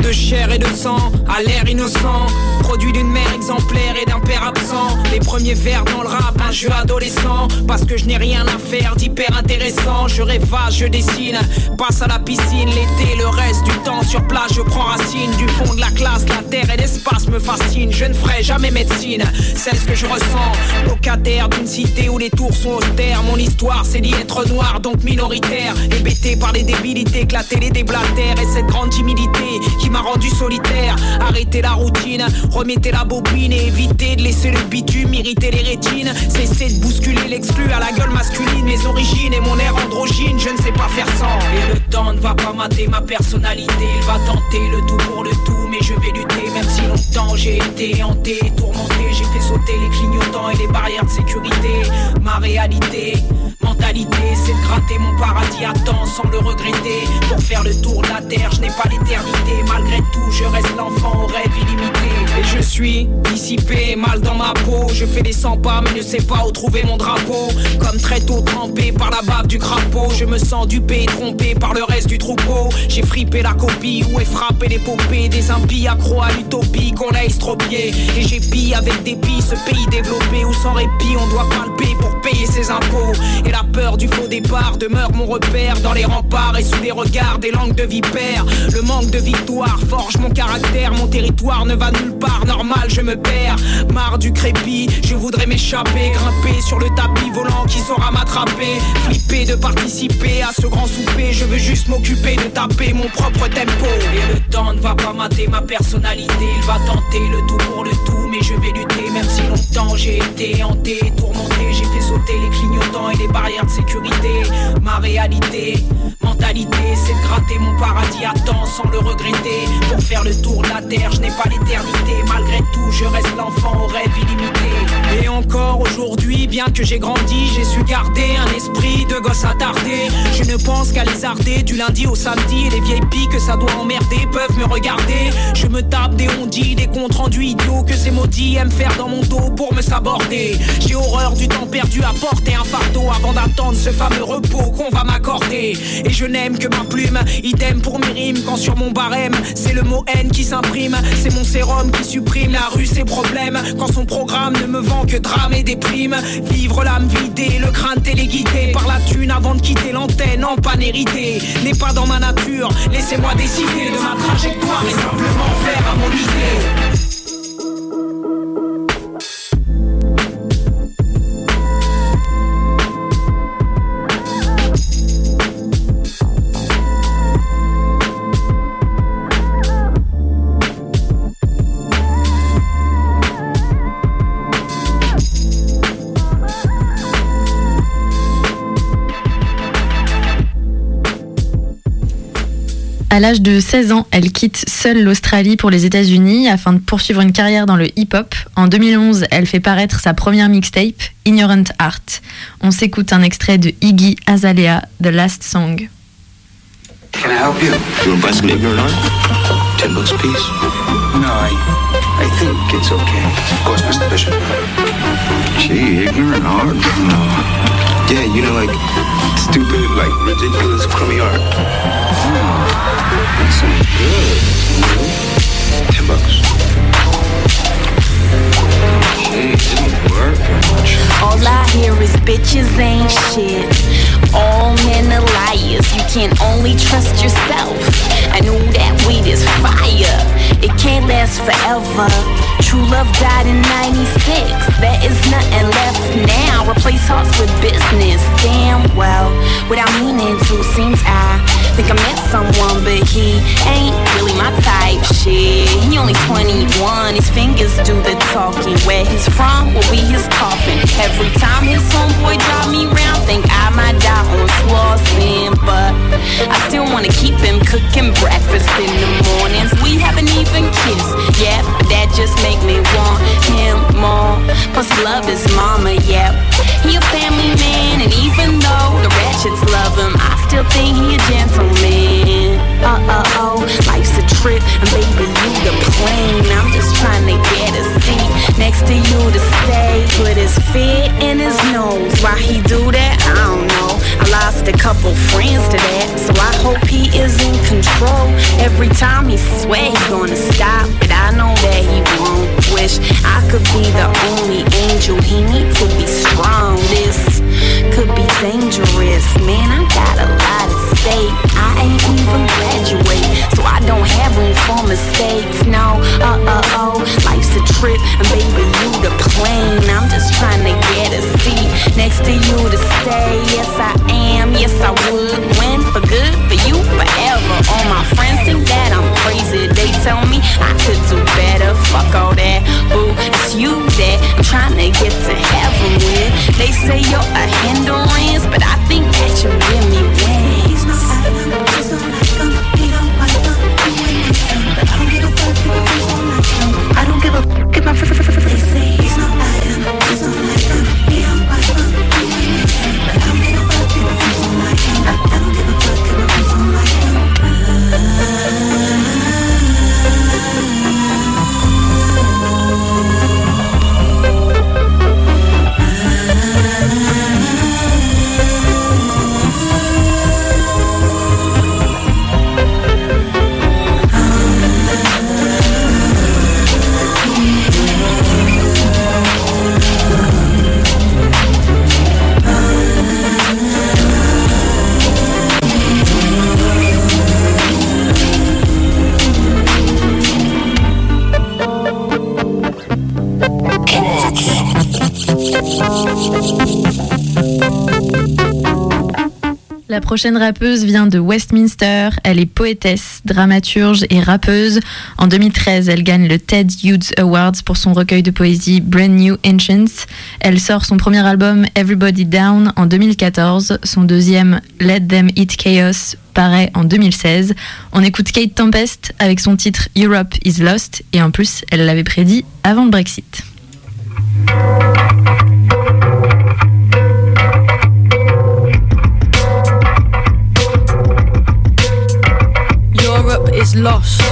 De chair et de sang, à l'air innocent, produit d'une mère exemplaire et d'un père absent. Les premiers vers dans le rap, un jeu adolescent, parce que je n'ai rien à faire d'hyper intéressant. Je rêvage, je dessine, passe à la piscine l'été, le reste du temps sur place, je prends racine. Du fond de la classe, la terre et l'espace me fascinent. Je ne ferai jamais médecine, c'est ce que je ressens. Locataire d'une cité où les tours sont austères, mon histoire c'est d'y être noir, donc minoritaire. Hébété par les débilités que la télé déblatère et cette grande timidité qui m'a rendu solitaire. Arrêtez la routine, remettez la bobine et évitez de laisser le bitume irriter les rétines. Cessez de bousculer l'exclu à la gueule masculine, mes origines et mon air androgyne, je ne sais pas faire sans. Et le temps ne va pas mater ma personnalité, il va tenter le tout pour le tout, mais je vais lutter, même si longtemps j'ai été hanté, tourmenté, j'ai fait sauter les clignotants et les barrières de sécurité. Ma réalité, mentalité, c'est de gratter mon paradis à temps sans le regretter. Pour faire le tour de la terre, je n'ai pas l'éternité. Malgré tout, je reste l'enfant au rêve illimité. Et je suis dissipé, mal dans ma peau. Je fais des 100 pas, mais ne sais pas où trouver mon drapeau. Comme très tôt trempé par la bave du crapaud, je me sens dupé, trompé par le reste du troupeau. J'ai frippé la copie, où est frappé l'épopée des impies accro à l'utopie qu'on a estropié. Et j'ai pillé avec dépit ce pays développé où sans répit on doit palper pour payer ses impôts. Et la peur du faux départ demeure mon repère dans les remparts et sous les regards des langues de vipères. Le manque de victoire forge mon caractère, mon territoire ne va nulle part, normal je me perds. Marre du crépi, je voudrais m'échapper, grimper sur le tapis volant qui saura m'attraper. Flipper de participer à ce grand souper, je veux juste m'occuper de taper mon propre tempo. Et le temps ne va pas mater ma personnalité, il va tenter le tout pour le tout, mais je vais lutter, même si longtemps j'ai été hanté, tourmenté, les clignotants et les barrières de sécurité. Ma réalité, mentalité, c'est de gratter mon paradis à temps sans le regretter. Pour faire le tour de la terre, je n'ai pas l'éternité. Malgré tout, je reste l'enfant au rêve illimité. Et encore aujourd'hui, bien que j'ai grandi, j'ai su garder un esprit de gosse attardé. Je ne pense qu'à les arder du lundi au samedi. Et les vieilles piques que ça doit emmerder peuvent me regarder. Je me tape des ondits, des comptes rendus idiots que ces maudits aiment faire dans mon dos pour me saborder. J'ai horreur du temps perdu à porter un fardeau avant d'attendre ce fameux repos qu'on va m'accorder. Et je n'aime que ma plume, idem pour mes rimes quand sur mon barème, c'est le mot haine qui s'imprime. C'est mon sérum qui supprime la rue, ses problèmes. Quand son programme ne me vend que drame et déprime. Vivre l'âme vidée, le crâne téléguidé par la thune avant de quitter l'antenne en panne. N'est pas dans ma nature, laissez-moi décider de ma trajectoire et simplement faire à mon idée. À l'âge de 16 ans, elle quitte seule l'Australie pour les États-Unis afin de poursuivre une carrière dans le hip-hop. En 2011, elle fait paraître sa première mixtape, Ignorant Art. On s'écoute un extrait de Iggy Azalea, The Last Song. Can I help you? You want to buy some ignorant art? Ten bucks a piece? No, I, I think it's okay. Of course, Mr. Bishop. Gee, ignorant art? No. Yeah, you know, like stupid, like ridiculous, crummy art. Bitches ain't shit. All men are liars. You can only trust yourself. Can't forever. True love died in 96. There is nothing left now. Replace hearts with business. Damn well. Without meaning to, seems I think I met someone, but he ain't really my type. Shit. He only 21. His fingers do the talking. Where he's from will be his coffin. Every time his homeboy drive me round, think I might die on Slauson. But I still wanna keep him cooking breakfast in the mornings. We haven't even kissed, Yep, that just make me want him more. Plus, love is mama, yep. He a family man, and even though the ratchets love him, I still think he a gentleman. Uh-uh-oh, life's a trip, and baby, you the plane. I'm just trying to get a seat next to you to stay. Put his feet in his nose. Why he do that, I don't know. I lost a couple friends to that, so I hope he is in control. Every time he swear he gonna stop, but I know that he won't. Wish I could be the only angel. He needs to be strong. This could be dangerous, man. I got a lot of I ain't even graduate, so I don't have room for mistakes. No, uh uh oh, life's a trip, and baby you the plane. I'm just trying to get a seat next to you to stay. Yes I am, yes I would. When for good, for you forever. All my friends think that I'm crazy. They tell me I could do better. Fuck all that, boo. It's you that I'm trying to get to heaven with. They say you're a hindrance, but I think that you really win. Fuck I don't give a fuck my f- f- f- They say he's not like prochaine rappeuse vient de Westminster. Elle est poétesse, dramaturge et rappeuse. En 2013, elle gagne le TED Youth Awards pour son recueil de poésie Brand New Ancients. Elle sort son premier album Everybody Down en 2014. Son deuxième Let Them Eat Chaos paraît en 2016. On écoute Kate Tempest avec son titre Europe is Lost et en plus, elle l'avait prédit avant le Brexit. Lost.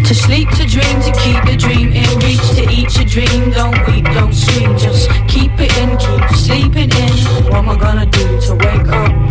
To sleep, to dream, to keep the dream in reach, to eat your dream. Don't weep, don't scream, just keep it in, keep sleeping in. What am I gonna do to wake up?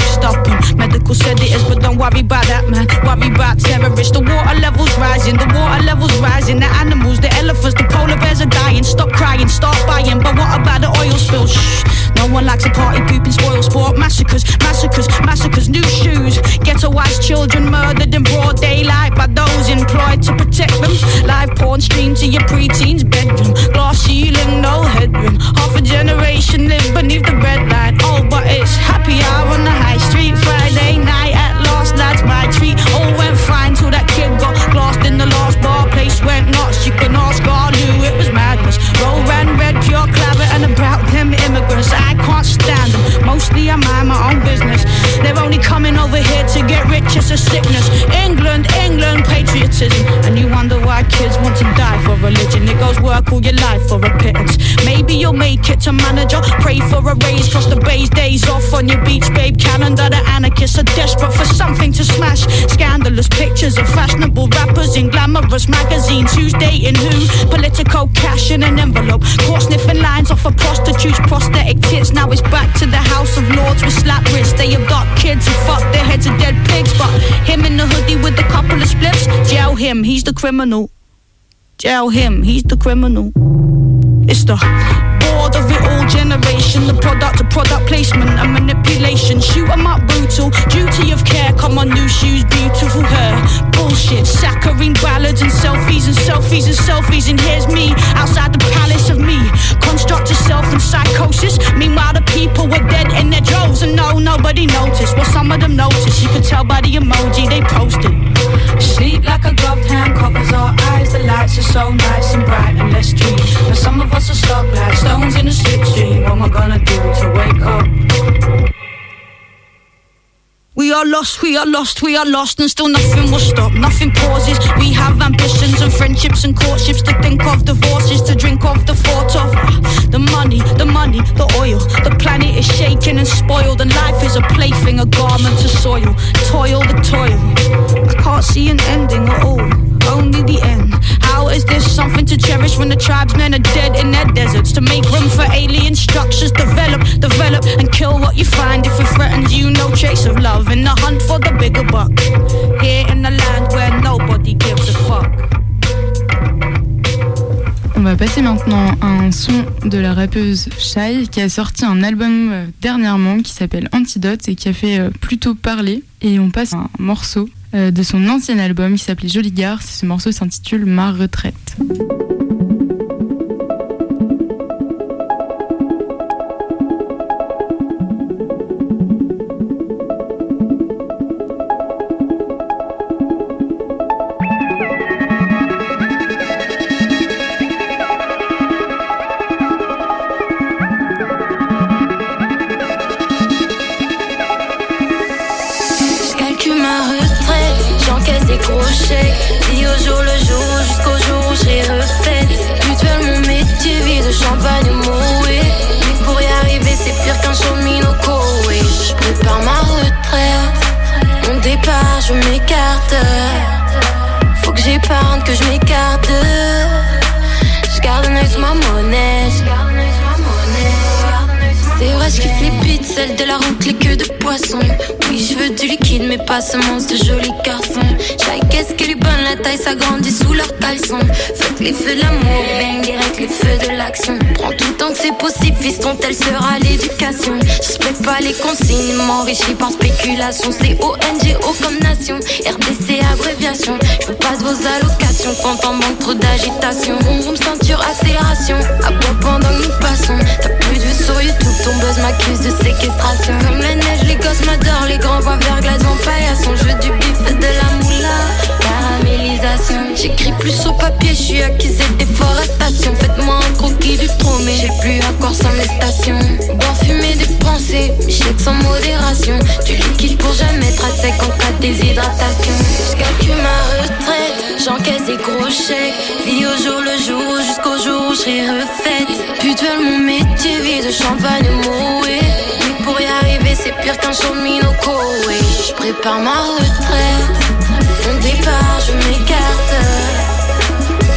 stopping. Medical sedatives, but don't worry about that, man. Worry about terrorists. The water levels rising, the water levels rising. The animals, the elephants, the polar bears are dying. Stop crying, start buying. But what about the oil spill? Shh. No one likes a party pooping spoil sport. Massacres, massacres, massacres. New shoes. Ghettoized children murdered in broad daylight by those employed to protect them. Live porn streamed to your preteen's bedroom. Glass ceiling, no headroom. Half a generation live beneath the red line. Oh, but it's happy hour on the high street. Friday night at last, lads, my treat. All went fine till that kid got glassed in the last bar. Place went nuts. You can ask Garlu, it was madness. Roll ran red, pure clabber, and about them immigrants. I can't stand. Mostly I mind my own business. They're only coming over here to get rich. It's a sickness. England, England, patriotism. And you wonder why kids want to die for religion. It goes work all your life for a pittance. Maybe you'll make it to manager. Pray for a raise, cross the bays, days off on your beach, babe. Calendar, the anarchists are desperate for something to smash. Scandalous pictures of fashionable rappers in glamorous magazines. Who's dating who? Political cash in an envelope. Core sniffing lines off of prostitutes, prosthetic tits. Now it's back to the House of Lords with slap wrists. They abduct kids who fuck their heads of dead pigs. But him in the hoodie with a couple of spliffs, jail him, he's the criminal. Jail him, he's the criminal. It's the generation, the product of product placement and manipulation. Shoot 'em up brutal, duty of care. Come on, new shoes, beautiful hair. Bullshit, saccharine ballads and selfies and selfies and selfies. And here's me outside the palace of me. Construct yourself in psychosis. Meanwhile, the people were dead in their droves, and no, nobody noticed. Well, some of them noticed. You could tell by the emoji they posted. Sleep like a gloved hand covers our eyes. The lights are so nice and bright and let's dream. But some of us are stuck like stones in a slipstream. What am I gonna do to wake up? We are lost, we are lost, we are lost, and still nothing will stop, nothing pauses. We have ambitions and friendships and courtships to think of, divorces to drink of, the thought of ah, the money, the money, the oil. The planet is shaken and spoiled, and life is a plaything, a garment to soil. Toil, the toil. I can't see an ending at all, only the end. Something to cherish when the tribesmen are dead in their deserts? To make room for alien structures, develop, develop, and kill what you find if it threatens you. No trace of love in the hunt for the bigger buck. Here in the land where nobody gives a fuck. On va passer maintenant à un son de la rappeuse Shai qui a sorti un album euh, dernièrement qui s'appelle Antidote et qui a fait euh, plutôt parler. Et on passe à un morceau de son ancien album qui s'appelait Jolie Gare. Ce morceau s'intitule Ma retraite. Route, les queues de poisson. Mais pas semence de jolis garçons. Chaque qu'est-ce qu'elle est bonne, la taille s'agrandit sous leur caleçon. Faites les feux de l'amour, bang direct les feux de l'action. Prends tout le temps que c'est possible, fiston, telle sera l'éducation. Je respecte pas les consignes, m'enrichis par spéculation. C'est O-N-G-O comme nation, RDC abréviation. Je veux pas de vos allocations, quand on manque trop d'agitation. Vroom, vroom, ceinture, accélération. À bois pendant que nous passons. T'as plus de vues sur YouTube, ton buzz m'accuse de séquestration. Comme la neige, les gosses m'adorent, les grands voient verglas paillasson. Je veux du bif de la moula, caramélisation. J'écris plus sur papier, je suis accusé de déforestation. Faites-moi un croquis du mais j'ai plus accord sans les stations. Boire, fumer, dépenser, chèque sans modération. Du liquide pour jamais être à sec en cas de déshydratation. Je calcule ma retraite, j'encaisse des gros chèques. Vie au jour le jour jusqu'au jour où je refaite. Putuel, mon métier, vie de champagne moué. Pour y arriver, c'est pire qu'un cheminot Koweït. Je prépare ma retraite, mon départ, je m'écarte.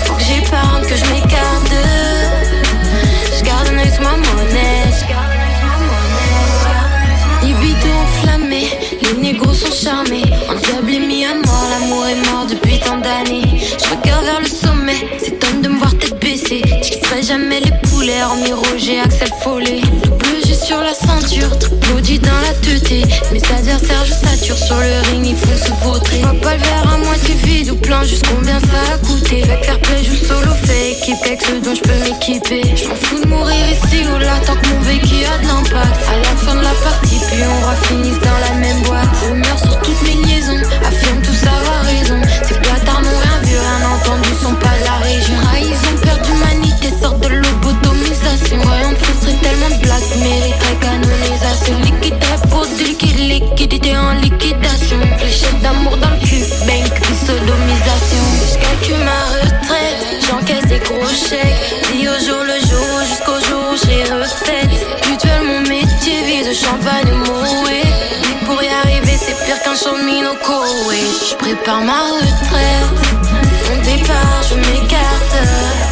Faut que j'épargne, que je m'écarte. Je garde un œil sur ma monnaie. Libido enflammé, les négros sont charmés. Je quitterai jamais les poulets, hormis Roger, Axel Follet. Double G sur la ceinture, triple dans la teuté. Mes adversaires, je sature sur le ring, ils font se vautrer. Vois pas le verre à moitié vide ou plein, juste combien ça a coûté. Fait faire play, joue solo, fait équipe avec ce dont je peux m'équiper. Je m'en fous de mourir ici ou là, tant que mon vécu a de l'impact. À la fin de la partie, puis on refinisse dans la même boîte. Rumeurs sur toutes mes liaisons, affirme tous avoir raison. Ces bâtards n'ont rien vu, rien entendu, sont pas de sorte de lobotomisation. Voyons de frustrer tellement de blagues, mériterait canonisation. Liquide du liquide, liquidité en liquidation. Fléchette d'amour dans le cul, puis sodomisation. Je calcule ma retraite, j'encaisse des gros chèques. Vie au jour le jour, jusqu'au jour où j'ai refaite. Mutuel, mon métier, vie de champagne moué. Mais pour y arriver, c'est pire qu'un cold way. Je prépare ma retraite. Mon départ, je m'écarte.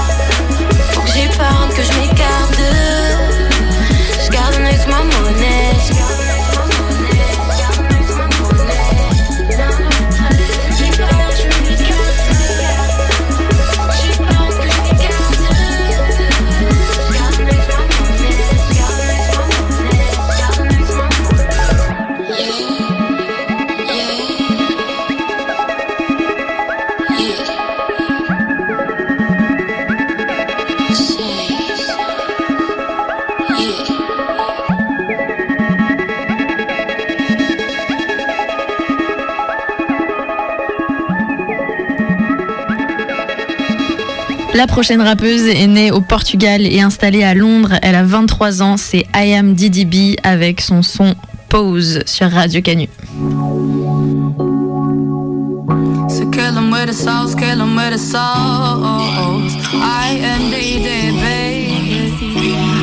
La prochaine rappeuse est née au Portugal et installée à Londres. Elle a 23 ans. C'est I Am DDB avec son son Pose sur Radio Canu.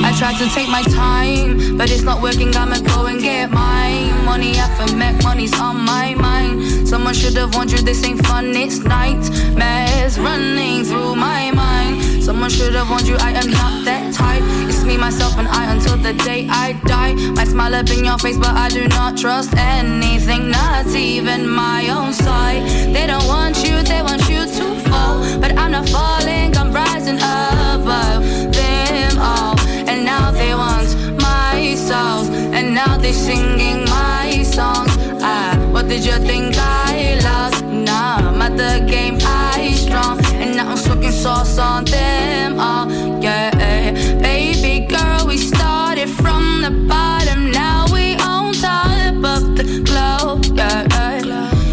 I tried to take my time, but it's not working. I'ma go and get mine. Money for make money's on my mind. Someone should have warned you this ain't fun, it's nightmares running through my mind. Someone should have warned you I am not that type. It's me, myself, and I until the day I die. Might smile up in your face, but I do not trust anything, not even my own side. They don't want you, they want you to fall. But I'm not falling, I'm rising above them all. And now they want my soul. And now they're singing my songs. Ah, what did you think I lost? Nah, I'm at the game, I sauce on them all. Yeah, baby girl, we started from the bottom. Now we on top of the globe. Yeah,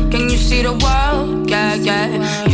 can you see the world? Yeah, yeah.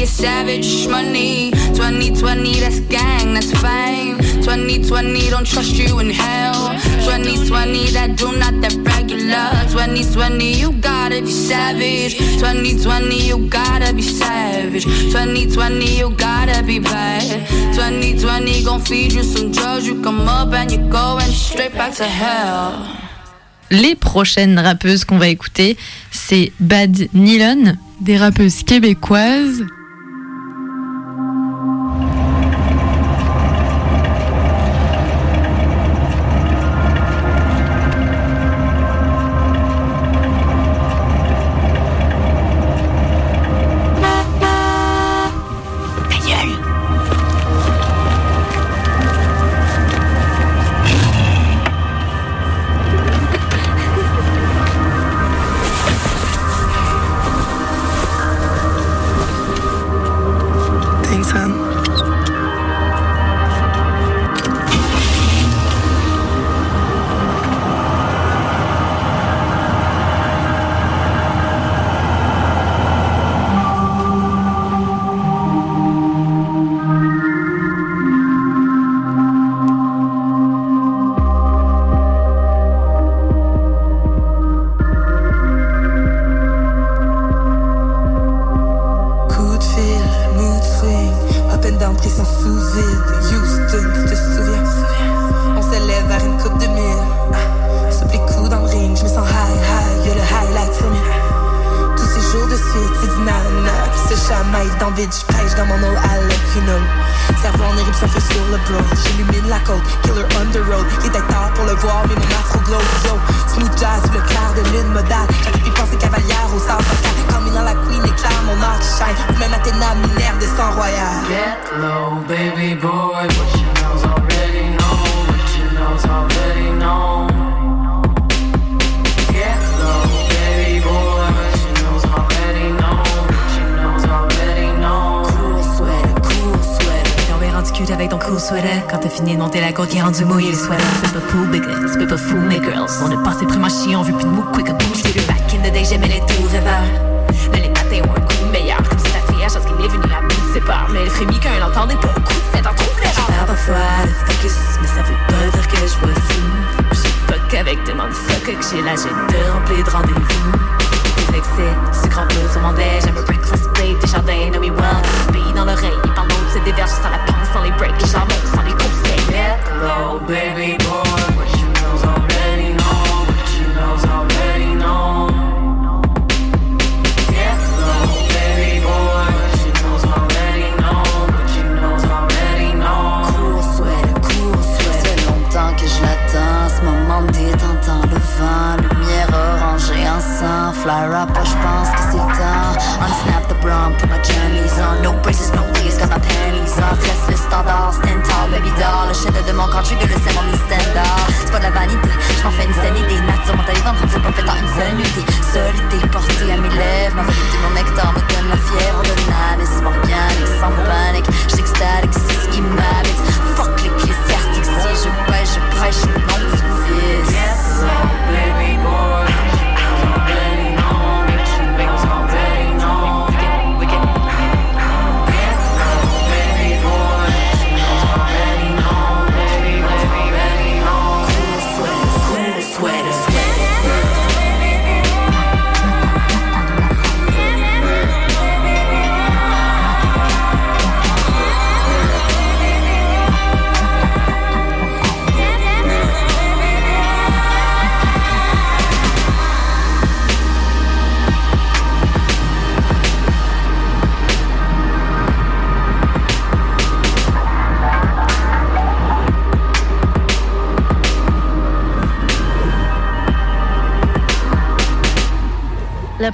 2020 is savage money. 2020, that's gang, that's fame. 2020, don't trust you in hell. 2020, that do not that regular. 2020, you gotta be savage. 2020, you gotta be savage. 2020, you gotta be bad. 2020, gon' feed you some drugs. You come up and you go and straight back to hell. Les prochaines rappeuses qu'on va écouter, c'est Bad Nylon. Des rappeuses québécoises.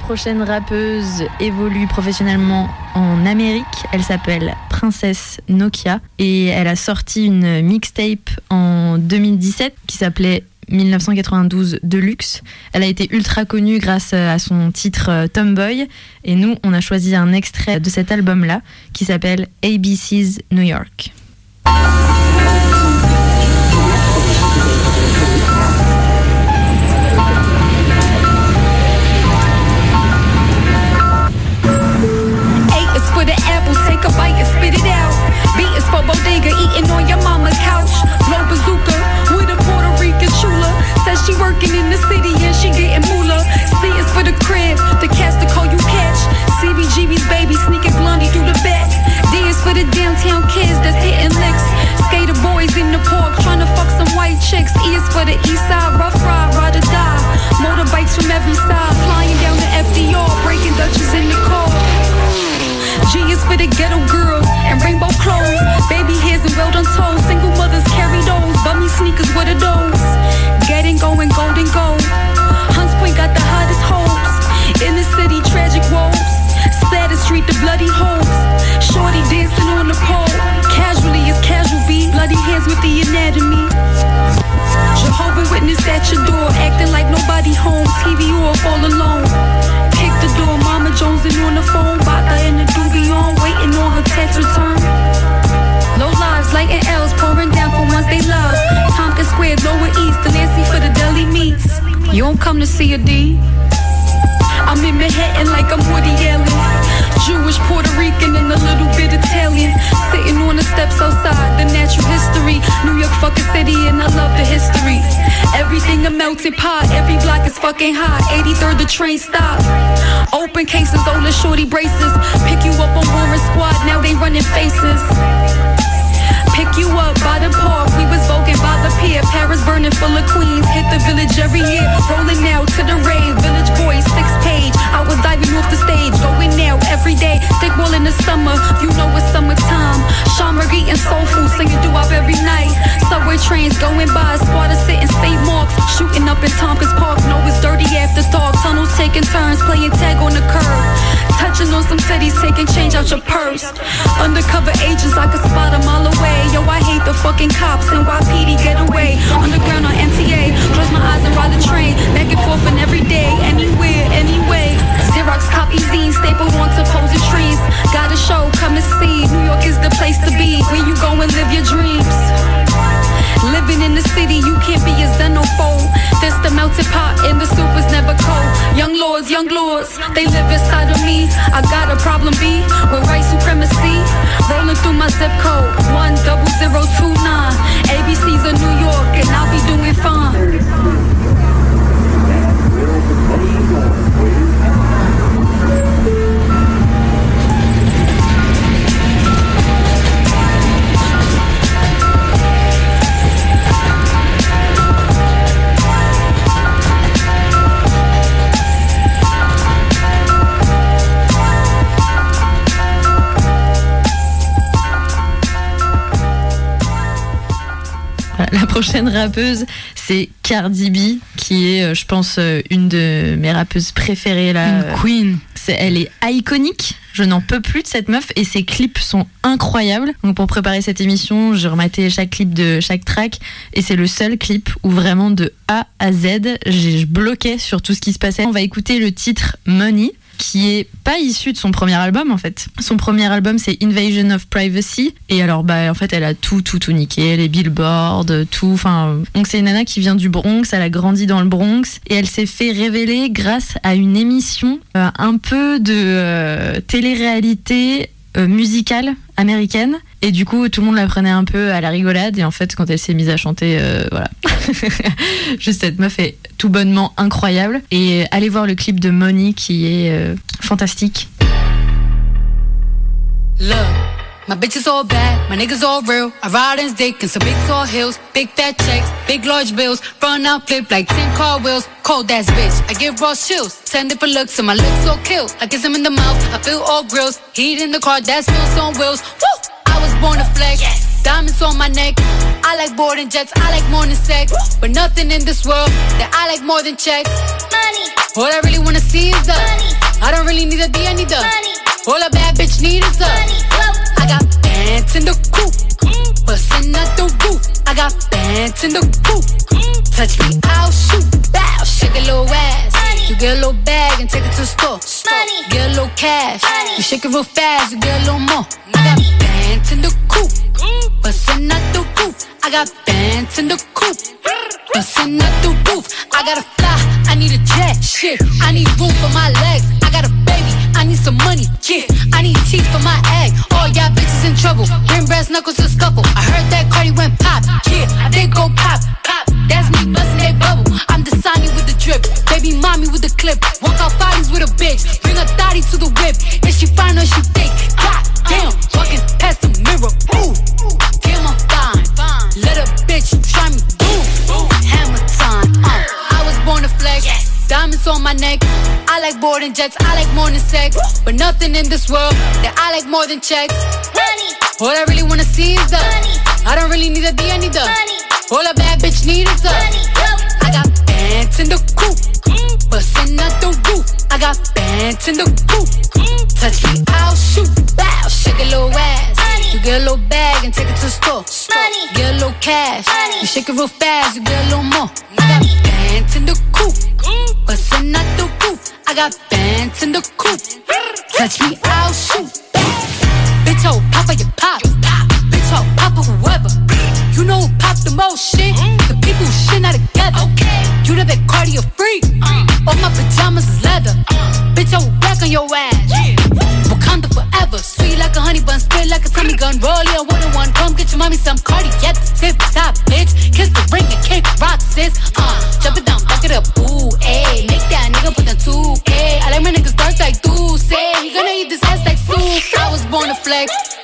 Prochaine rappeuse évolue professionnellement en Amérique. Elle s'appelle Princesse Nokia et elle a sorti une mixtape en 2017 qui s'appelait 1992 Deluxe. Elle a été ultra connue grâce à son titre euh, Tomboy et nous on a choisi un extrait de cet album-là qui s'appelle ABC's New York. Working in the city and she getting moolah. C is for the crib, the cast to call you catch. CBGB's baby sneaking blondie through the back. D is for the downtown kids that's hitting licks. Skater boys in the park trying to fuck some white chicks. E is for the east side, rough ride, ride or die. Motorbikes from every side, flying down the FDR, breaking Dutches in the car. G is for the ghetto girls and rainbow clothes. TV off all alone. Kick the door, Mama Jones and on the phone. Bata in the doobie on, waiting on her text return. Low lives, lighting L's, pouring down for ones they love. Tompkins Square, Lower East, the Nancy for the deli meats. You don't come to see a D. I'm in Manhattan like I'm Woody Allen. Jewish, Puerto Rican, and a little bit Italian. Sitting on the steps outside, the natural history. New York fucking city, and I love the history. Everything a melting pot, every block is fucking hot. 83rd, the train stop. Open cases, all the shorty braces. Pick you up on Warren Squad, now they running faces. Pick you up by the park, we was voguing by the pier. Paris burning full of queens, hit the village every year. Rolling out to the rave, village boys, six page. I was diving off the stage, going now every day. Stick wall in the summer, you know it's summertime. Sean Marie and Soul Food singing doo up every night. Subway trains going by, squatter sitting St. Mark's. Shooting up in Tompkins Park, know it's dirty after dark. Tunnels taking turns, playing tag on the curb. Touching on some cities, taking change out your purse. Undercover agents, I could spot a mile away. Yo, I hate the fucking cops and YPD get away. Underground on NTA, close my eyes and ride the train. Back and forth and every day, anywhere, anyway. Xerox copy zine stapled onto posing trees. Got a show, come and see. New York is the place to be. Where you go and live your dreams. Living in the city, you can't be a xenophobe. This the melting pot and the soup is never cold. Young lords, young lords, they live inside of me. I got a problem B with white supremacy. Rolling through my zip code, one double zero two nine. ABC's of New York, and I'll be doing fine. La prochaine rappeuse, c'est Cardi B, qui est, euh, je pense, euh, une de mes rappeuses préférées là. Une queen. Elle est iconique. Je n'en peux plus de cette meuf et ses clips sont incroyables. Donc pour préparer cette émission, j'ai rematé chaque clip de chaque track et c'est le seul clip où vraiment de A à Z, j'ai- je bloquais sur tout ce qui se passait. On va écouter le titre Money qui est pas issu de son premier album en fait. Son premier album c'est Invasion of Privacy. Et alors bah en fait elle a tout tout tout niqué, les billboards, tout. Enfin donc c'est une nana qui vient du Bronx, elle a grandi dans le Bronx. Et elle s'est fait révéler grâce à une émission euh, un peu de euh, télé-réalité euh, musicale américaine et du coup tout le monde la prenait un peu à la rigolade et en fait quand elle s'est mise à chanter euh, voilà (laughs) juste cette meuf est tout bonnement incroyable et allez voir le clip de Money qui est euh, fantastique Look, my bitch is all bad, my niggas all real. I ride in dick in some big tall hills, big fat checks, big large bills. Run out, flip like 10 car wheels. Cold ass bitch, I give raw chills. 10 different looks, and my lips so kill. I kiss him in the mouth, I feel all grills. Heat in the car, that smells on wheels. Woo! I was born to flex. Diamonds on my neck. I like boarding jets, I like more than sex. But nothing in this world that I like more than checks. Money. All I really wanna see is the money. I don't really need a D, I need the money. All a bad bitch need is the money. I got bands in the coop, mm. bustin' out the roof. I got bands in the coop. Mm. Touch me, I'll shoot. Bow, shake a little ass. You get a little bag and take it to the store. Get a little cash. You shake it real fast, you get a little more. I got bands in the coop, bustin' out the roof. I got bands in the coop, bustin' out the roof. I gotta fly, I need a jet. Shit, I need room for my legs. I got a baby, I need some money. Yeah, I need teeth for my egg. All y'all bitches in trouble. Bring brass knuckles to scuffle. I heard that Cardi went pop. Yeah, I did go pop, pop. That's me bustin' that bubble. I'm the Sonny with the drip, baby mommy with the clip. Walk out bodies with a bitch. Bring a thotty to the whip. If she fine or she thick, god damn. Walking past the mirror. Ooh, damn I'm fine. Let a bitch try me. Boom, hammer time. Uh, I was born to flex. Diamonds on my neck. I like boarding jets. I like more than sex. But nothing in this world that I like more than checks. Money. All I really wanna see is the money. I don't really need a D, I need the money. All a bad bitch need is the money. I got bands in the coop, bustin' out the roof. I got bands in the coop. Touch me, I'll shoot. Bow, shake a little ass. You get a little bag and take it to the store. Get a little cash. You shake it real fast, you get a little more. I got bands in the coop, bustin' out the roof. I got bands in the coop. Touch me, I'll shoot. Bitch, oh, papa, you pop. Bitch, oh, papa, whoever. You know who pop the most shit? The people who shit not together. Okay. You the big cardio freak. All my pajamas is leather. Bitch, I will back on your ass. Wakanda forever. Sweet like a honey bun, spit like a Tommy gun. Roll it one on one. Come get your mommy some Cardi at the tip top, bitch. Kiss the ring and kick rock, sis. Uh, jump it down, back it up. Ooh, ayy. Make that nigga put the 2K. I like my niggas dark like do say. He gonna eat this ass like soup. I was born to flex.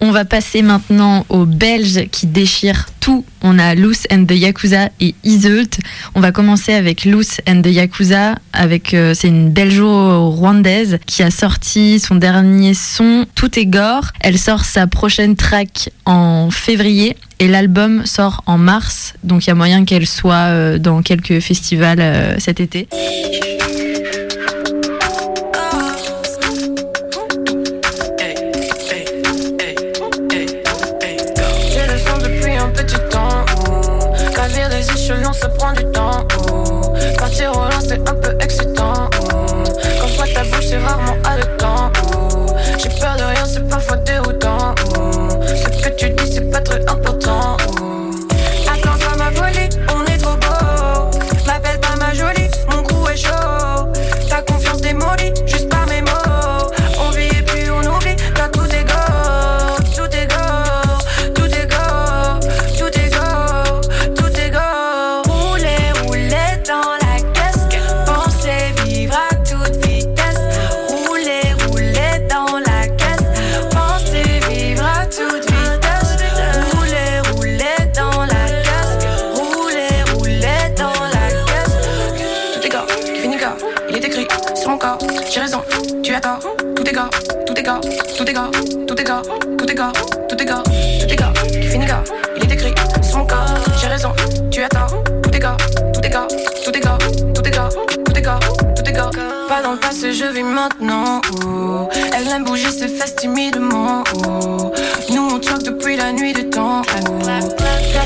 On va passer maintenant aux Belges qui déchirent tout. On a Loose and the Yakuza et Iseult. On va commencer avec Loose and the Yakuza. Avec, euh, c'est une belgeo-rwandaise qui a sorti son dernier son Tout est gore. Elle sort sa prochaine track en février et l'album sort en mars. Donc il y a moyen qu'elle soit euh, dans quelques festivals euh, cet été. Pas dans le passé, je vis maintenant. Elle aime bouger ses fesses timidement. Nous on choque depuis la nuit des temps. oh.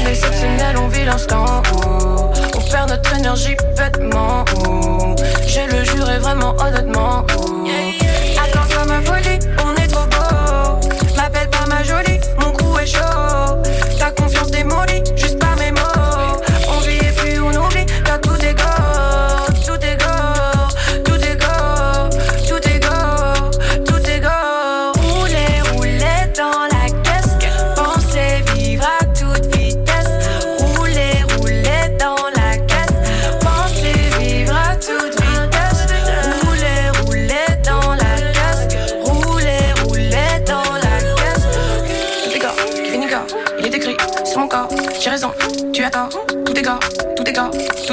D'exceptionnel, on vit l'instant. On perd notre énergie bêtement. J'ai le juré vraiment honnêtement.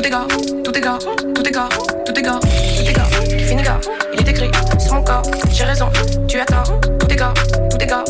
Est gars, tout est gars, tout est gars, tout est gars, tout est gars, qui finit gars, il est écrit sur mon corps. J'ai raison, tu as tort. Tout est gars, tout est gars,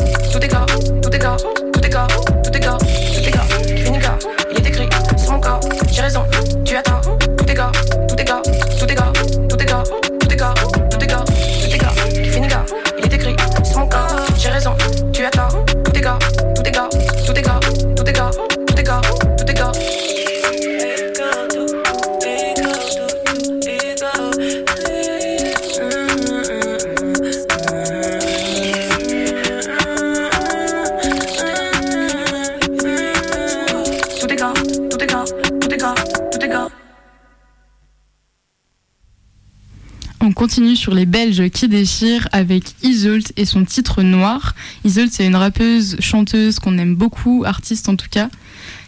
continue sur les Belges qui déchirent avec Isolt et son titre Noir. Isolt, c'est une rappeuse, chanteuse qu'on aime beaucoup, artiste en tout cas,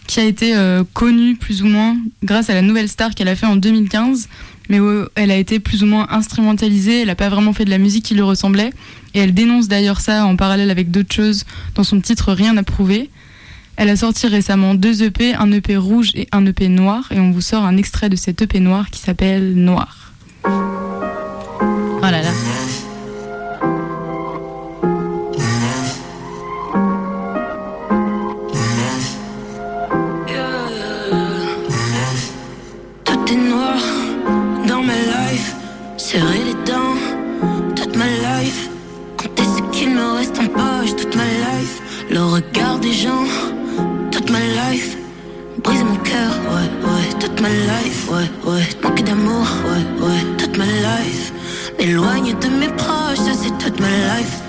qui a été euh, connue plus ou moins grâce à la nouvelle star qu'elle a fait en 2015. Mais euh, elle a été plus ou moins instrumentalisée, elle n'a pas vraiment fait de la musique qui lui ressemblait. Et elle dénonce d'ailleurs ça en parallèle avec d'autres choses dans son titre Rien à prouver. Elle a sorti récemment deux EP, un EP rouge et un EP noir. Et on vous sort un extrait de cet EP noir qui s'appelle Noir. Toute ma life, ouais, ouais. Manquer d'amour, ouais, ouais. Toute ma life. M'éloigner de mes proches, ça c'est toute ma life.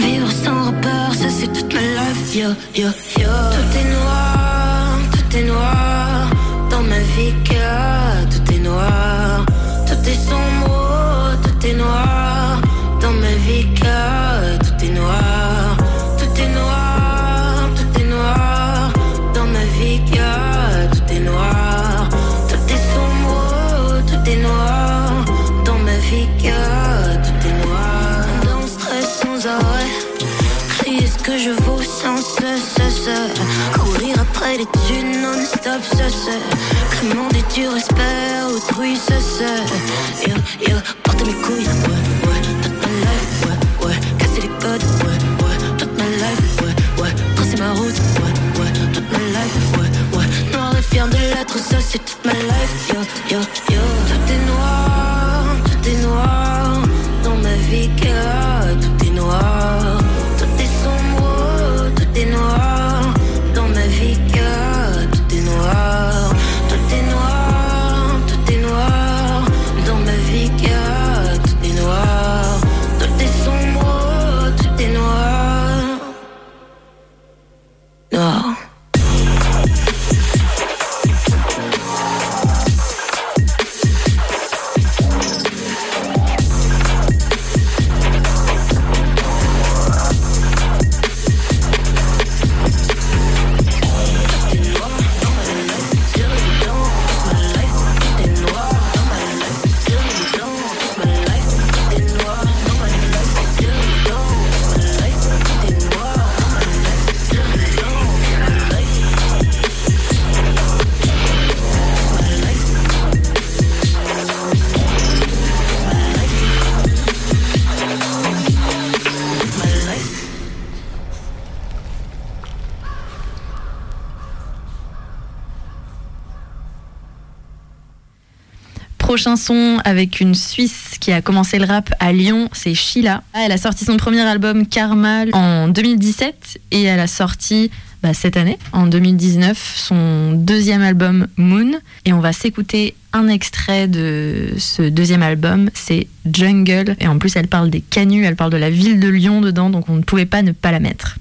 Vivre sans repère, ça c'est toute ma life. Yo, yo, yo. Tout est noir, tout est noir. Dans ma vie, que tout est noir. Tout est sombre, Après les thunes non-stop, ça c'est. Commander du respect, autrui, ça c'est. Yo, yo, porter mes couilles, ouais, ouais. Toute ma life, ouais, ouais. Casser les codes, ouais, ouais. Toute ma life, ouais, ouais. Tracer ma route, ouais, ouais. Toute ma life, ouais, ouais. Noir et fier de l'être, ça c'est toute ma life, yo, yo, yo. Prochain son avec une Suisse qui a commencé le rap à Lyon, c'est Sheila. Elle a sorti son premier album Karma en 2017 et elle a sorti bah, cette année, en 2019, son deuxième album Moon. Et on va s'écouter un extrait de ce deuxième album, c'est Jungle. Et en plus, elle parle des canuts, elle parle de la ville de Lyon dedans, donc on ne pouvait pas ne pas la mettre.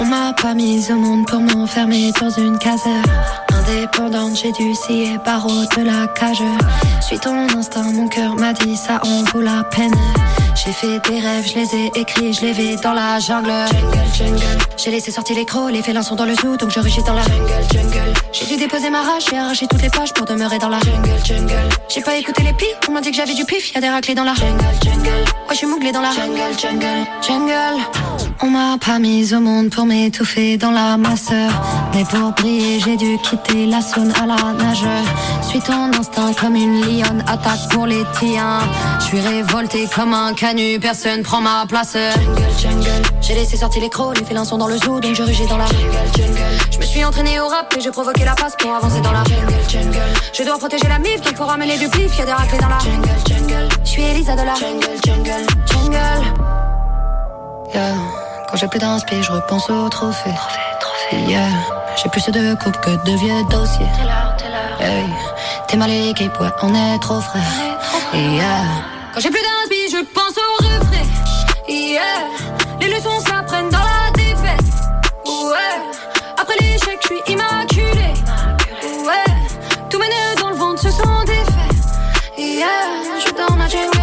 On m'a pas mise au monde pour m'enfermer dans une case. Indépendante, j'ai dû scier barreau de la cage. Suis ton instinct, mon cœur m'a dit ça en vaut la peine. J'ai fait des rêves, je les ai écrits, je les vis dans la jungle. J'ai laissé sortir les crocs, les félins sont dans le zoo, donc je rugis dans la jungle. J'ai dû déposer ma rage, j'ai arraché toutes les pages pour demeurer dans la jungle, jungle. J'ai pas écouté les pires, on m'a dit que j'avais du pif, y'a des raclés dans la jungle, jungle. Ouais, je suis mouglé dans la jungle, jungle, jungle. On m'a pas mise au monde pour m'étouffer dans la masseur. Mais pour briller, j'ai dû quitter la zone à la nage. Suis ton instinct comme une lionne, attaque pour les tiens. Je suis révolté comme un personne prend ma place. Jungle, jungle. J'ai laissé sortir les crocs, les félins sont dans le zoo, donc je rugis dans la jungle, jungle. Je me suis entraîné au rap et j'ai provoqué la passe pour avancer dans la jungle, jungle. Je dois protéger la mif, donc faut ramener du pif, y'a des raclés dans la jungle, jungle. Je suis Elisa de la jungle, jungle, jungle. Yeah. Quand j'ai plus d'inspi, je repense au trophée. Yeah. J'ai plus de coupe que de vieux dossiers. Hey. T'es mal équipe, ouais, on est trop frais. Yeah. Quand j'ai plus d'inspi, je pense au refrain. Yeah. Les leçons s'apprennent dans la défaite. Ouais. Après l'échec, je suis immaculé. Ouais. Tous mes nœuds dans le ventre se sont défaits. Yeah. Je suis dans ma jungle.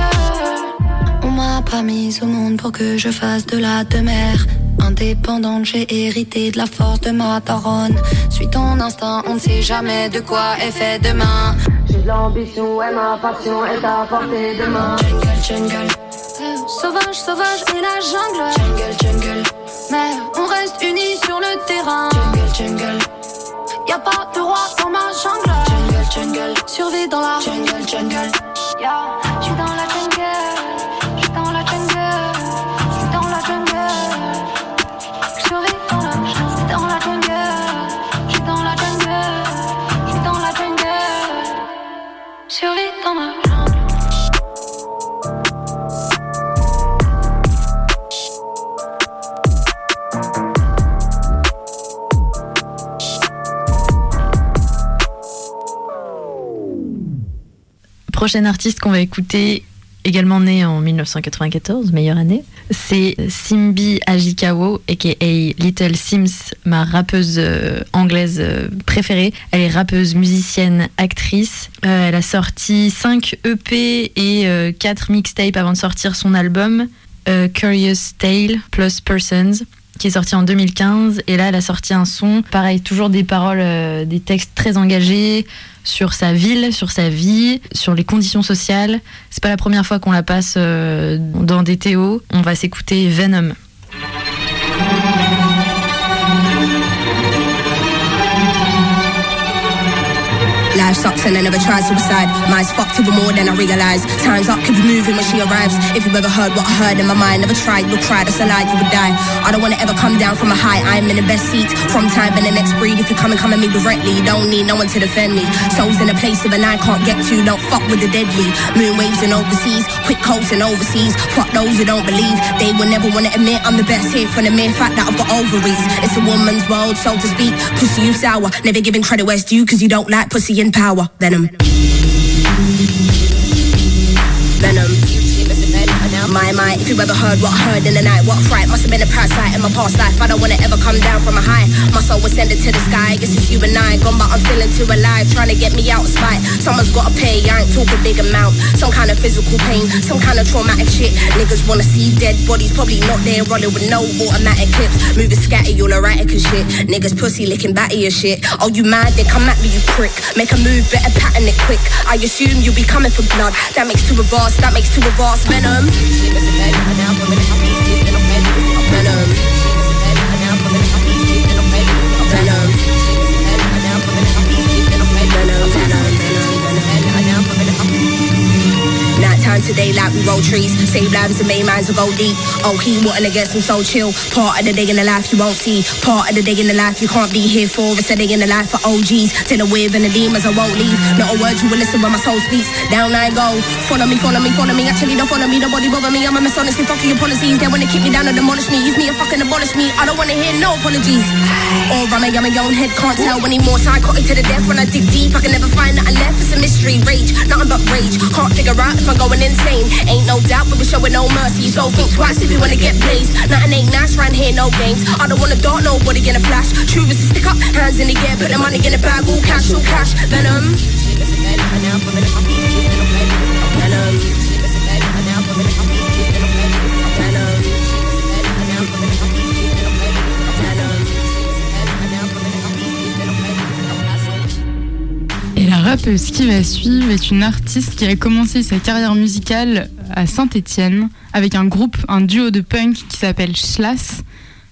On m'a pas mise au monde pour que je fasse de la demeure. Indépendante, j'ai hérité de la force de ma daronne. Suis ton instinct, on ne sait jamais de quoi est fait demain. De l'ambition, et ma passion est à portée de main. Jungle, jungle. Sauvage, sauvage et la jungle. Jungle, jungle. Mais on reste unis sur le terrain. Jungle, jungle. Y'a pas de roi dans ma jungle. Jungle, jungle. Survie dans la jungle, jungle. Yeah. J'suis dans la jungle. Prochaine artiste qu'on va écouter, également née en 1994, meilleure année, c'est Simbi Ajikawo, aka Little Sims, ma rappeuse euh, anglaise euh, préférée. Elle est rappeuse, musicienne, actrice. Euh, elle a sorti 5 EP et 4 mixtapes avant de sortir son album euh, Curious Tale plus Persons qui est sorti en 2015 et là elle a sorti un son pareil toujours des paroles euh, des textes très engagés sur sa ville sur sa vie sur les conditions sociales. C'est pas la première fois qu'on la passe euh, dans des théos on va s'écouter Venom. Life and I never tried suicide. Mine's fucked even more than I realized. Time's up, keep moving when she arrives. If you've ever heard what I heard in my mind, never tried, you'll try, that's a lie, you would die. I don't wanna ever come down from a high, I'm in the best seat. From time and the next breed, if you come and come at me directly, you don't need no one to defend me. Souls in a place even I can't get to, don't fuck with the deadly. Moon waves and overseas, quick coats and overseas. Fuck those who don't believe, they will never wanna admit I'm the best here for the mere fact that I've got ovaries. It's a woman's world, so to speak. Pussy, you sour, never giving credit where it's due, cause you don't like pussy in power. Venom. Venom. My, my, if you ever heard what heard in the night, what fright must have been a parasite in my past life. I don't wanna ever come down from a high. My soul was sending to the sky. Guess it's you and I. Gone, but I'm feeling too alive. Trying to get me out of spite. Someone's gotta pay. I ain't talking big amount. Some kind of physical pain, some kind of traumatic shit. Niggas wanna see dead bodies, probably not there, rolling with no automatic clips. Moving scatty, all erratic and shit. Niggas pussy licking batty and shit. Oh, you mad? Then come at me, you prick. Make a move, better pattern it quick. I assume you'll be coming for blood. That makes two of us, that makes two of us. Venom niggas and that, and now I'm. Time today, day like we roll trees. Save lives and main minds will go deep. Oh, he wanting to get some soul chill. Part of the day in the life you won't see. Part of the day in the life you can't be here for. It's a day in the life for OGs. Till the wave and the demons I won't leave. Not a word you will listen when my soul speaks. Down I go. Follow me, follow me, follow me. Actually don't follow me. Nobody bother me. I'm a mess honestly. Fuck your policies. They wanna keep me down and demolish me. Use me and fucking abolish me. I don't wanna hear no apologies. Or I'm I'm a young head. Can't tell anymore. Psychotic to the death when I dig deep. I can never find nothing left. It's a mystery. Rage. Nothing but rage. Can't figure out if I'm going insane. Ain't no doubt, but we're showing no mercy. So think twice if you wanna get blazed. Nothing ain't nice round here, no games. I don't wanna dart nobody in a flash. True is stick up, hands in the air, put the money in the bag, all cash, all cash. Venom. La rappeuse qui va suivre est une artiste qui a commencé sa carrière musicale à Saint-Étienne avec un groupe, un duo de punk qui s'appelle Schlass.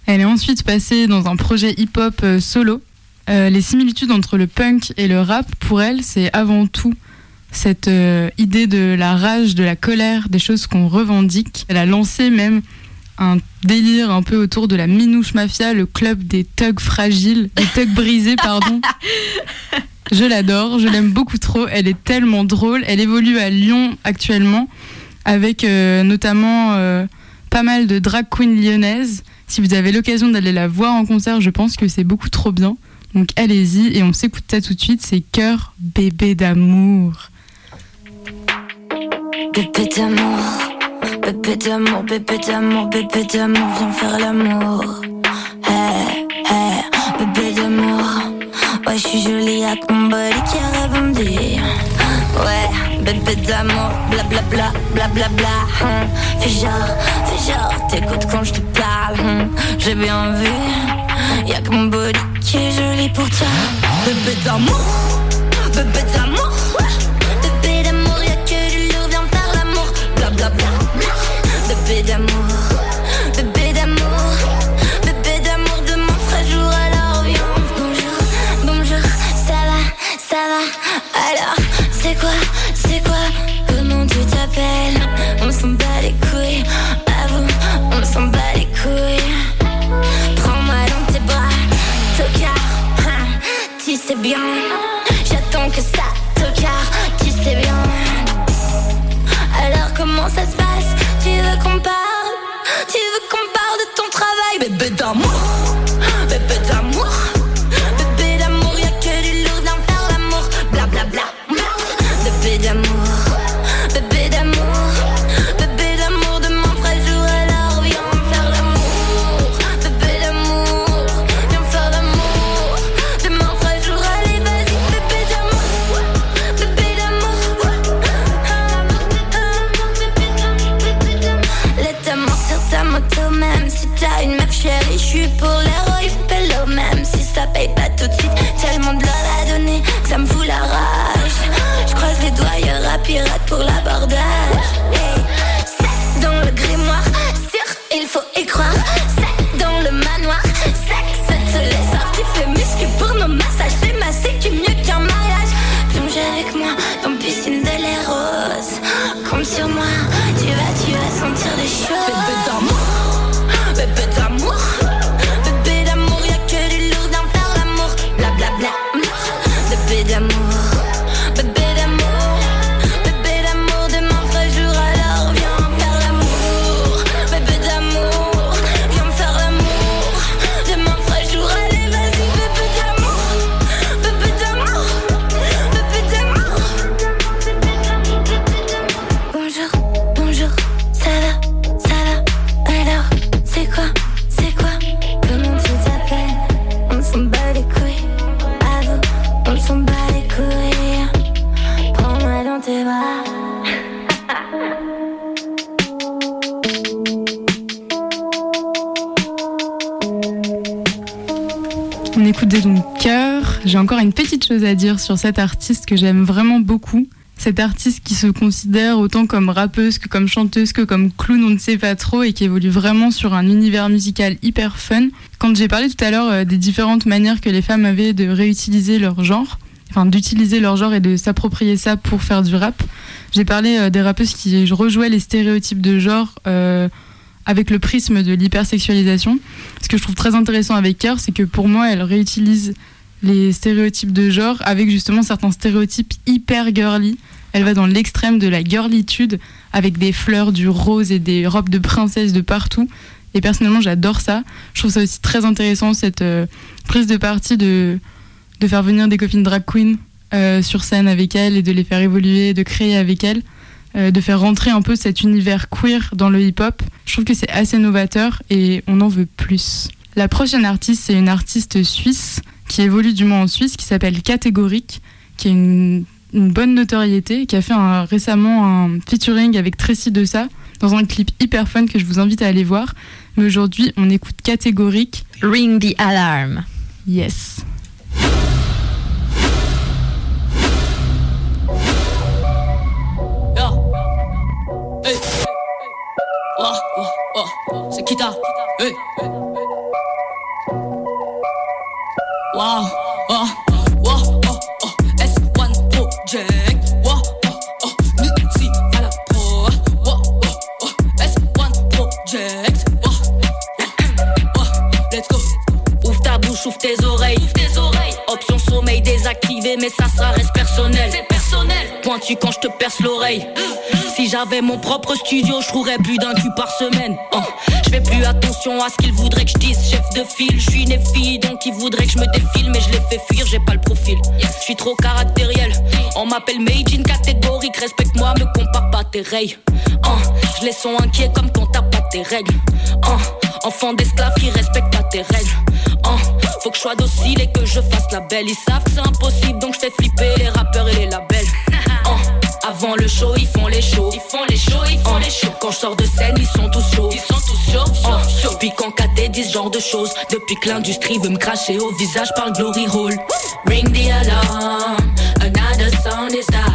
Elle est ensuite passée dans un projet hip-hop euh, solo. Euh, les similitudes entre le punk et le rap, pour elle, c'est avant tout cette euh, idée de la rage, de la colère, des choses qu'on revendique. Elle a lancé même un délire un peu autour de la Minouche Mafia, le club des thugs fragiles, des thugs brisés, pardon. (laughs) Je l'adore, je l'aime beaucoup trop, elle est tellement drôle. Elle évolue à Lyon actuellement avec euh, notamment euh, pas mal de drag queens lyonnaises. Si vous avez l'occasion d'aller la voir en concert, je pense que c'est beaucoup trop bien. Donc allez-y et on s'écoute ça tout de suite, c'est Cœur bébé d'amour. Bébé d'amour, bébé d'amour, bébé d'amour, bébé d'amour, viens faire l'amour. Ouais, je suis jolie avec mon body qui a rebondi. Ouais, bébé d'amour, blablabla, blablabla. Hum. Fais genre, fais genre, t'écoutes quand je te parle. hum. J'ai bien vu, y'a que mon body qui est joli pour toi. Bébé d'amour, bébé d'amour. Bébé d'amour, y'a que du lourd, viens faire l'amour. Blablabla, bébé d'amour, sais bien. J'attends que ça, tocard, tu sais bien. Alors comment ça se passe? Tu veux qu'on parle? Tu veux qu'on parle de ton travail Bébé d'amour suis pour l'héroïne pélo même si ça paye pas tout de suite. Tellement de l'or à donner ça me fout la rage. Je croise les doigts, y'aura pirate pour l'abordage. À dire sur cette artiste que j'aime vraiment beaucoup. Cette artiste qui se considère autant comme rappeuse que comme chanteuse que comme clown, on ne sait pas trop, et qui évolue vraiment sur un univers musical hyper fun. Quand j'ai parlé tout à l'heure euh, des différentes manières que les femmes avaient de réutiliser leur genre, enfin d'utiliser leur genre et de s'approprier ça pour faire du rap. J'ai parlé euh, des rappeuses qui rejouaient les stéréotypes de genre euh, avec le prisme de l'hypersexualisation. Ce que je trouve très intéressant avec Cœur, c'est que pour moi, elle réutilise les stéréotypes de genre avec justement certains stéréotypes hyper girly. Elle va dans l'extrême de la girlitude avec des fleurs, du rose et des robes de princesse de partout. Et personnellement, j'adore ça. Je trouve ça aussi très intéressant, cette euh, prise de parti de, de faire venir des copines drag queen euh, sur scène avec elle et de les faire évoluer, de créer avec elle, euh, de faire rentrer un peu cet univers queer dans le hip-hop. Je trouve que c'est assez novateur et on en veut plus. La prochaine artiste, c'est une artiste suisse qui évolue du moins en Suisse, qui s'appelle Catégorique, qui a une, une bonne notoriété, qui a fait un- récemment un featuring avec Tracy Dessa dans un clip hyper fun que je vous invite à aller voir. Mais aujourd'hui, on écoute Catégorique. Ring the alarm. Yes. Hey. Oh, oh, oh. C'est Kita. Hey. Wow. Oh, oh, oh, oh. S1 Project. Wow. Oh, oh. Nipsey à la pro. Wow, oh, oh. S1 Project. Let's go. Ouvre ta bouche, ouvre tes oreilles. Option sommeil désactivée, mais ça, ça reste personnel. C'est personnel. Pointu quand je te perce l'oreille. Si j'avais mon propre studio, je trouverais plus d'un cul par semaine. Oh. Je fais plus attention à ce qu'ils voudraient que je dise. Chef de file, je suis une fille, donc ils voudraient que je me défile, mais je les fais fuir, j'ai pas le profil. Je suis trop caractériel. On m'appelle Made in catégorique, respecte-moi, me compare pas tes rails. Oh. Je les sens inquiets comme quand t'as pas tes règles. Oh. Enfant d'esclave qui respecte pas tes règles. Oh. Faut que je sois docile et que je fasse la belle. Ils savent que c'est impossible, donc je fais flipper les rappeurs et les labels. (laughs) Oh. Avant le show, ils font les shows. Ils font les shows, ils font les shows. Quand je sors de scène, ils sont tous chauds. Ils sont tous chauds, chauds, chauds. Puis quand KT dit ce genre de choses, depuis que l'industrie veut me cracher au visage par le glory hole. Ring the alarm, another sound is dying.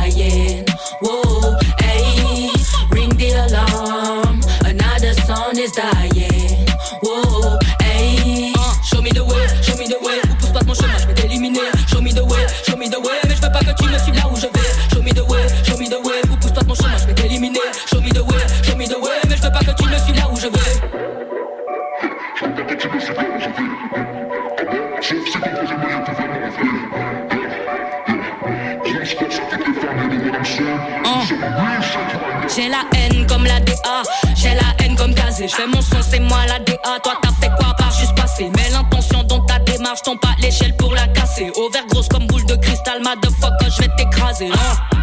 Kazé. Je fais mon son, c'est moi la DA. Toi, t'as fait quoi par juste passer? Mais l'intention dans ta démarche, tombe pas l'échelle pour la casser. Au vert grosse comme boule de cristal, motherfucker, je vais t'écraser. hein.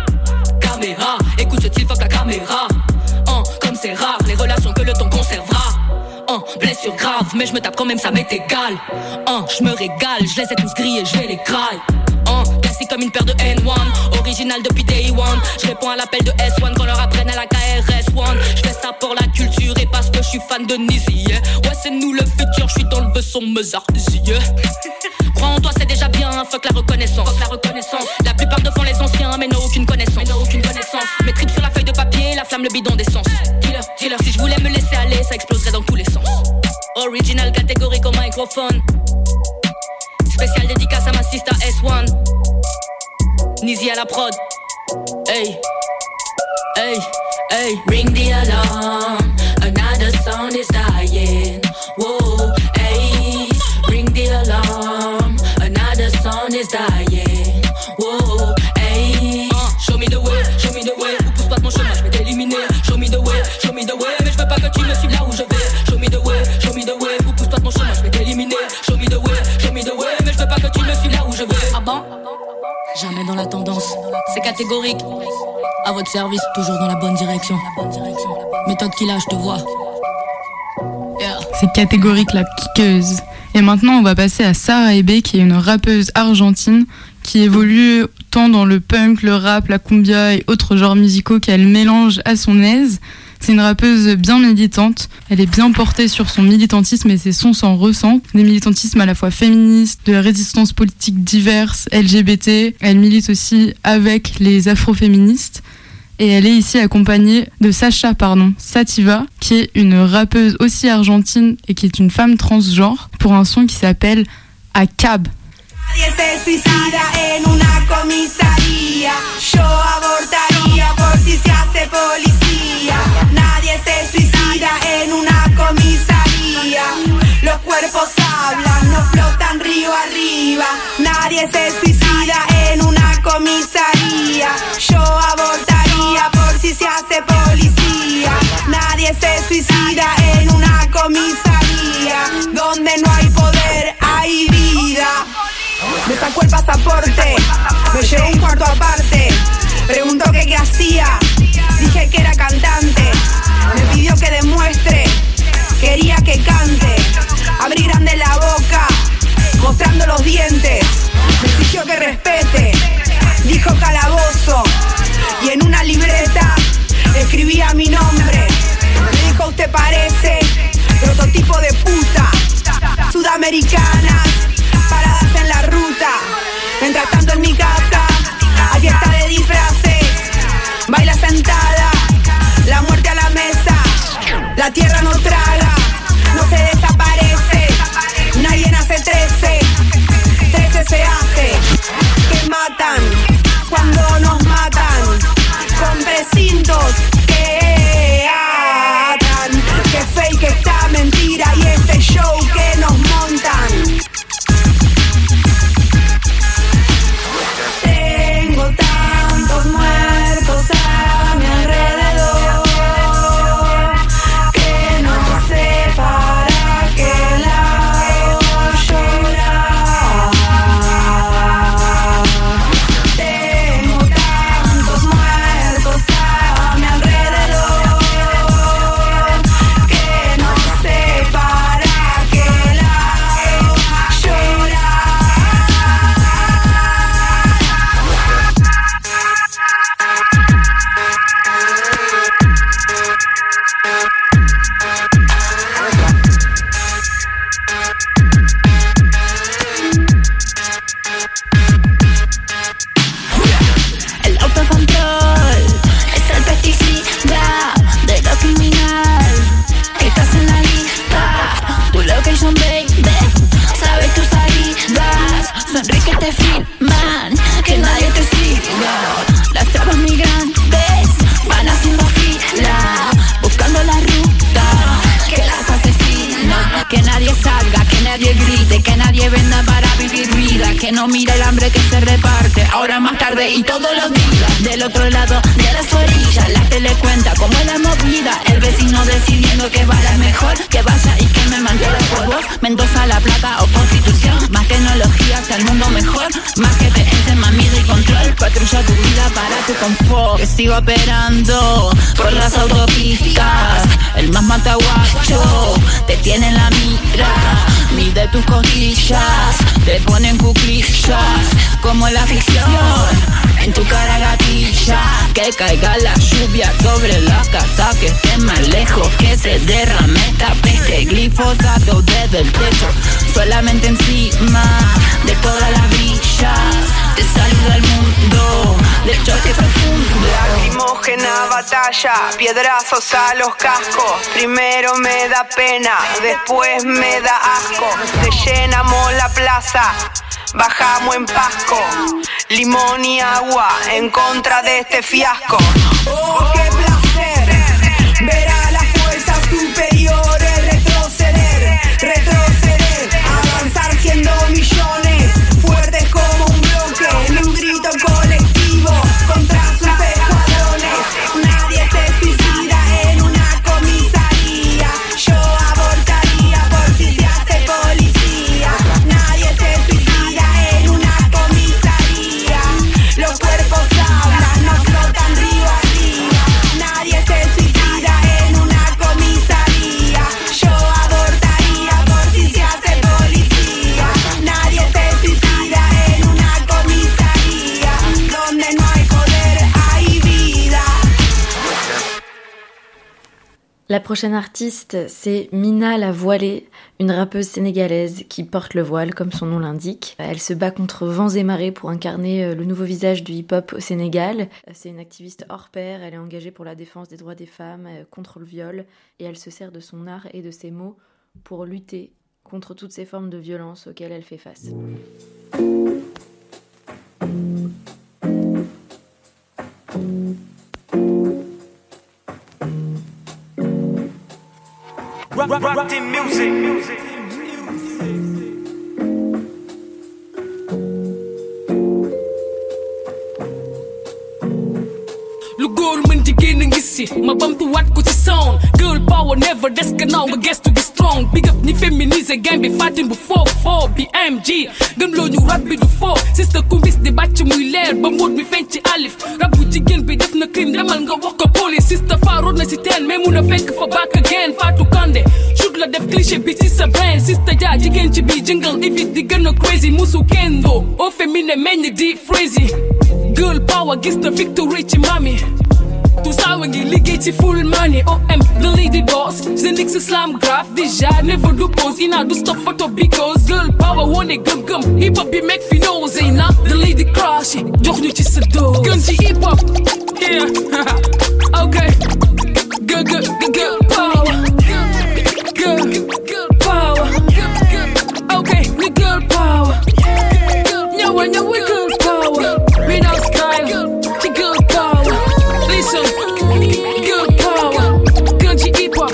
Caméra, écoute ce type, fuck la caméra. Hein, comme c'est rare, les relations que le temps conservera. Hein, blessure grave, mais je me tape quand même, ça m'est égal. Hein, je me régale, je les ai tous grillés, je vais les graille. Hein, classique comme une paire de N1, original depuis day one. Je réponds à l'appel de S1 quand leur apprennent à la KRS1. Suis fan de Nizzy. yeah. Ouais, c'est nous le futur, je suis dans le son Mozart. yeah. Crois en toi, c'est déjà bien, fuck la reconnaissance. Fuck la reconnaissance. La plupart de font les anciens, mais n'ont aucune connaissance. Mais aucune connaissance. Mes tripes sur la feuille de papier, la flamme, le bidon d'essence. Dealer, dealer, si je voulais me laisser aller, ça exploserait dans tous les sens. Original catégorique au microphone. Spécial dédicace à ma sister S1. Nizi à la prod. Hey, hey, hey. Ring the alarm, sound is dying. Whoa, hey, ring the alarm, another sound is dying. Whoa, hey. Show me the way, show me the way. Ou pousse pas de mon chemin, je vais t'éliminer. Show me the way, show me the way. Mais je veux pas que tu me suives là où je vais. Show me the way, show me the way. Ou pousse pas de mon chemin, je vais t'éliminer. Show me the way, show me the way. Mais je veux pas que tu me suives là où je vais. Ah bon? Jamais dans la tendance, c'est catégorique. À votre service, toujours dans la bonne direction. Méthode qui je te vois. C'est catégorique la piqueuse. Et maintenant, on va passer à Sarah Ebe, qui est une rappeuse argentine qui évolue tant dans le punk, le rap, la cumbia et autres genres musicaux qu'elle mélange à son aise. C'est une rappeuse bien militante. Elle est bien portée sur son militantisme et ses sons s'en ressentent. Des militantismes à la fois féministes, de résistance politique diverses, LGBT. Elle milite aussi avec les afroféministes. Et elle est ici accompagnée de Sacha pardon, Sativa, qui est une rappeuse aussi argentine et qui est une femme transgenre, pour un son qui s'appelle A Cab. Nadie se suicida en una policía. Nadie se suicida en una comisaría. Los cuerpos hablan, no flotan río arriba. Nadie se suicida en una comisaría. Yo se hace policía. Nadie se suicida en una comisaría. Donde no hay poder, hay vida. Me sacó el pasaporte, me llevó un cuarto aparte. Preguntó que qué hacía, dije que era cantante. Me pidió que demuestre, quería que cante. Piedrazos a los cascos. Primero me da pena, después me da asco. Te llenamos la plaza, bajamos en Pasco. Limón y agua en contra de este fiasco. Oh, La prochaine artiste, c'est Mina la Voilée, une rappeuse sénégalaise qui porte le voile comme son nom l'indique. Elle se bat contre vents et marées pour incarner euh, le nouveau visage du hip-hop au Sénégal. Euh, C'est une activiste hors pair, elle est engagée pour la défense des droits des femmes, euh, contre le viol, et elle se sert de son art et de ses mots pour lutter contre toutes ces formes de violence auxquelles elle fait face. Rock, rock, rock the music. lu góor mën jigéen a ngi si ma bamtuwaat ko ci sound. Girl power never des gannaaw nga gestu gi strong. Big up ñi féminiser game bi fatin bu foo foo bi MG gëm loo ñu rab bi du foo sister kumbis di bàcc muy leer ba mbóot mi feeñ ci alif. Rab bu jigéen bi def na crime demal nga wax ko police. Sister faaroon na ci teen mais mun a fekk fa back again. Fatou Kande shoot la def cliché bi ci sa brain. Sister ja jigéen ci bi jëngal ifit di gën a crazy musu kendo au féminin meññ di crazy girl power gis na victory ci mami tout ça wa ngi liggéey ci full money OM the lady boss. Zenix slam graph déjà never do pose ina do stop photo because girl power wone gëm gum hip hop bi make fi know Zeyna the lady crush jox ñu ci sa dose. Gën ci hip hop. Yeah. (laughs) Okay girl girl girl power. Girl power. Okay ni girl power. Ñawa ñawa girl listen girl power. Gën ci hip hop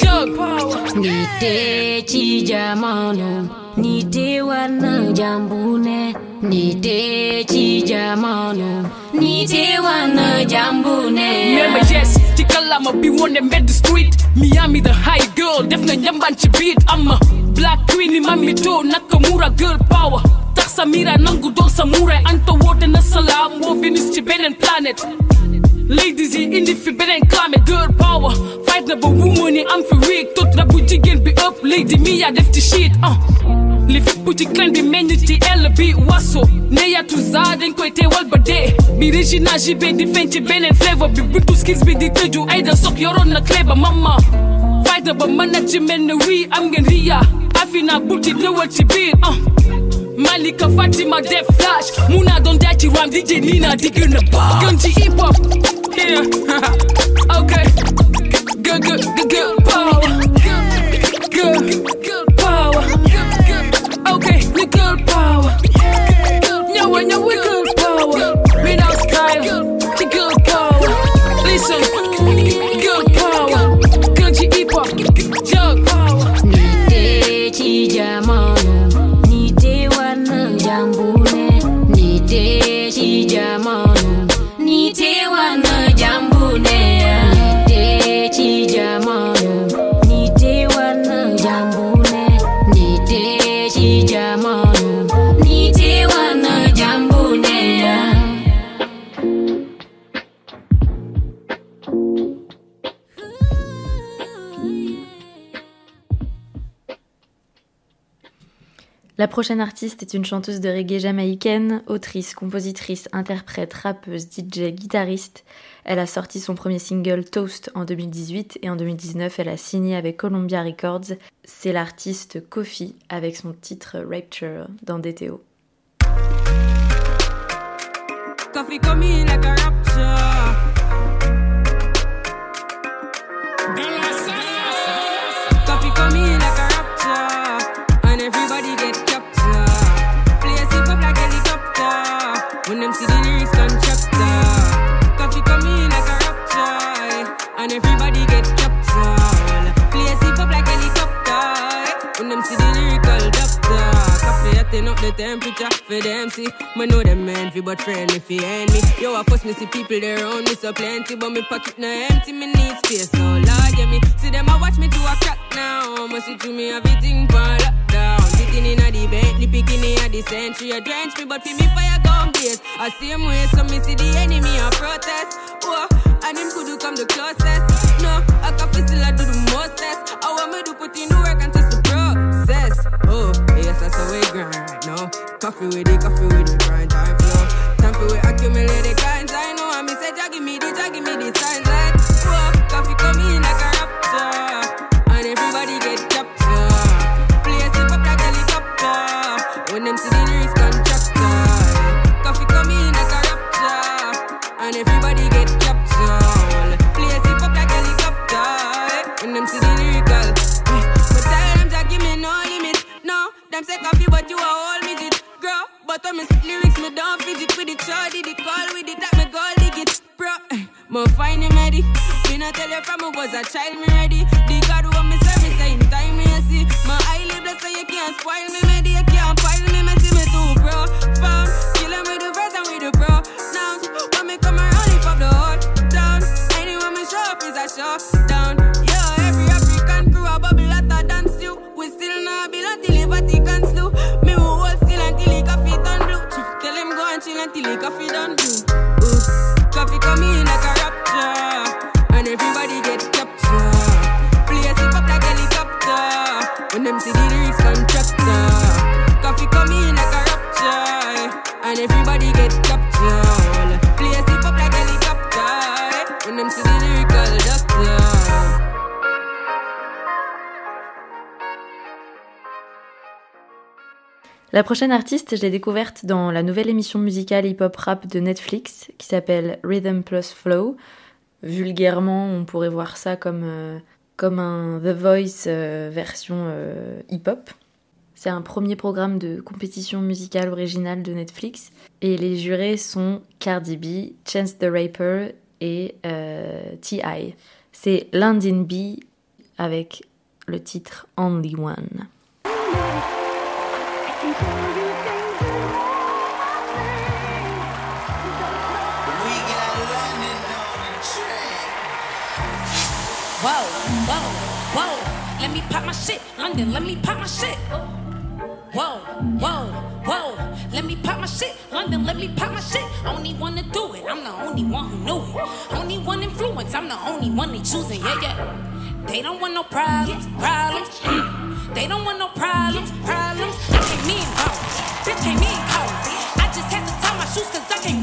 jug. Power Nite ci jamono Nite wana jambune. Nite ci jamono Nite wana jambune. Remember yes ci kalama bi wone mbedd street. Miami the high girl def na njamban ci beat. I'm a black queen ni mami to Nakamura girl power. Tax Samira nangu doon samurai Anta woote na salaam woo Venus ci beneen planète Ladies yi indi fi beneen climate girl power. Fight na ba woman yi am fi week tot na bu jigéen bi ëpp lady mi yaa def ci shit ah li bu ci clan bi meññ ci ell bi waso ne yatu za dañ koy teewal ba dee bi Regina JB di feeñ ci beneen flavor. Bi buntu skills bi di tëju ay da sok yoroon na clé mama. Fight na ba management ne wii am ngeen ria afina buti ñëwal ci biir ah Malika Fatima def flash. Muna doon jaay ci ram DJ Nina di gën a baax gën ci hip hop. Yeah. (laughs) Okay. Good good good good power. Good good power. Okay ni girl power. Ñawa ñawa girl power. Without style ci girl power. Listen La prochaine artiste est une chanteuse de reggae jamaïcaine, autrice, compositrice, interprète, rappeuse, DJ, guitariste. Elle a sorti son premier single Toast en 2018 et en 2019 elle a signé avec Columbia Records. C'est l'artiste Kofi avec son titre Rapture dans DTO. Hotting up the temperature for them see. Me know them men fi but friendly fi enemy. Yo, I first me see people there around me so plenty, but me pocket no empty. Me need space, so Lord, yeah me see them a watch me to a crack now. Must see to me everything pan lockdown. Sitting in a the Bentley, picking in the century. A drench me, but fi me fire gun base. I same way, so me see the enemy a protest. Oh, and him could come the closest. No, I can feel still I do the mostest. I want me to put in the work and trust the process. Oh, we grind right now. Coffee with it, coffee with it, grind time flow. Time for we accumulate the kinds I know. And me say, give me the, give me the signs out of me lyrics, me don't fidget with the Shorty, the call with it, that me gold lick it. Bro, (laughs) me find him ready. Me not tell you from me was a child, me ready. The God who me say, me in time me see. My eyelid blessed, so you can't spoil me, me you can't spoil me, me see me too, bro. Fam, kill him with the verse and with the bro. Now, when me come around, he pop the heart down. Anyone me show up is a show down. Yeah, every African crew a bubble lot hotter dance, you. We still not belong to the Vatican slew. nigga feed done. do La prochaine artiste, je l'ai découverte dans la nouvelle émission musicale hip-hop rap de Netflix qui s'appelle Rhythm Plus Flow. Vulgairement, on pourrait voir ça comme, euh, un The Voice euh, version euh, hip-hop. C'est un premier programme de compétition musicale originale de Netflix et les jurés sont Cardi B, Chance the Rapper et T.I. C'est London B avec le titre Only One. let me pop my shit. London, let me pop my shit. Whoa, whoa, whoa, let me pop my shit. London, let me pop my shit. Only one to do it, I'm the only one who knew it. Only one influence, I'm the only one they choosing. Yeah, yeah. They don't want no problems, problems. Mm. They don't want no problems, problems. I came in, bro. Bitch came in, cold. I just had to tie my shoes cause I can't.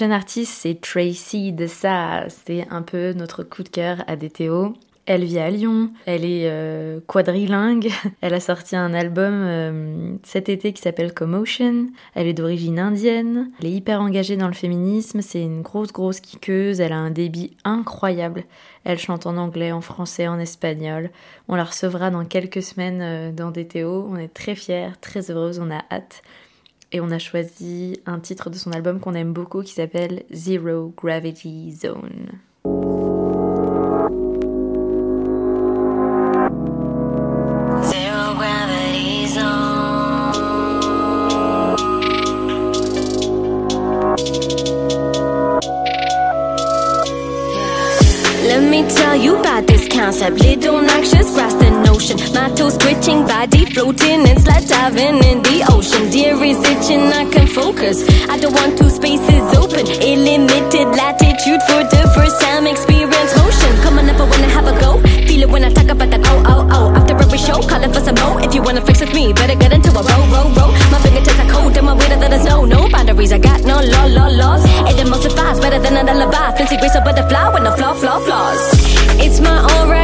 prochaine artiste, c'est Tracy Dessa. C'est un peu notre coup de cœur à DTO. Elle vit à Lyon, elle est euh, quadrilingue, (laughs) elle a sorti un album euh, cet été qui s'appelle Commotion, elle est d'origine indienne, elle est hyper engagée dans le féminisme, c'est une grosse grosse kikeuse, elle a un débit incroyable, elle chante en anglais, en français, en espagnol, on la recevra dans quelques semaines euh, dans DTO, on est très fiers, très heureuses, on a hâte. Et on a choisi un titre de son album qu'on aime beaucoup qui s'appelle Zero Gravity Zone. Concept. Little noxious, grasp the notion. My toes twitching, body floating and slide diving in the ocean. Itching, I don't want two spaces open. Illimited latitude for the first time. Experience motion. Come on up, I wanna have a go. Feel it when I talk about that. Oh, oh, oh. After every show, calling for some more. If you wanna flex with me, better get into a row, row, row. My fingertips are cold, and my waiter that is no, no boundaries. I got no law, law, laws. It emulsifies better than an alibi. Fancy grace a butterfly with no flaw, flaw, flaws. It's my aura,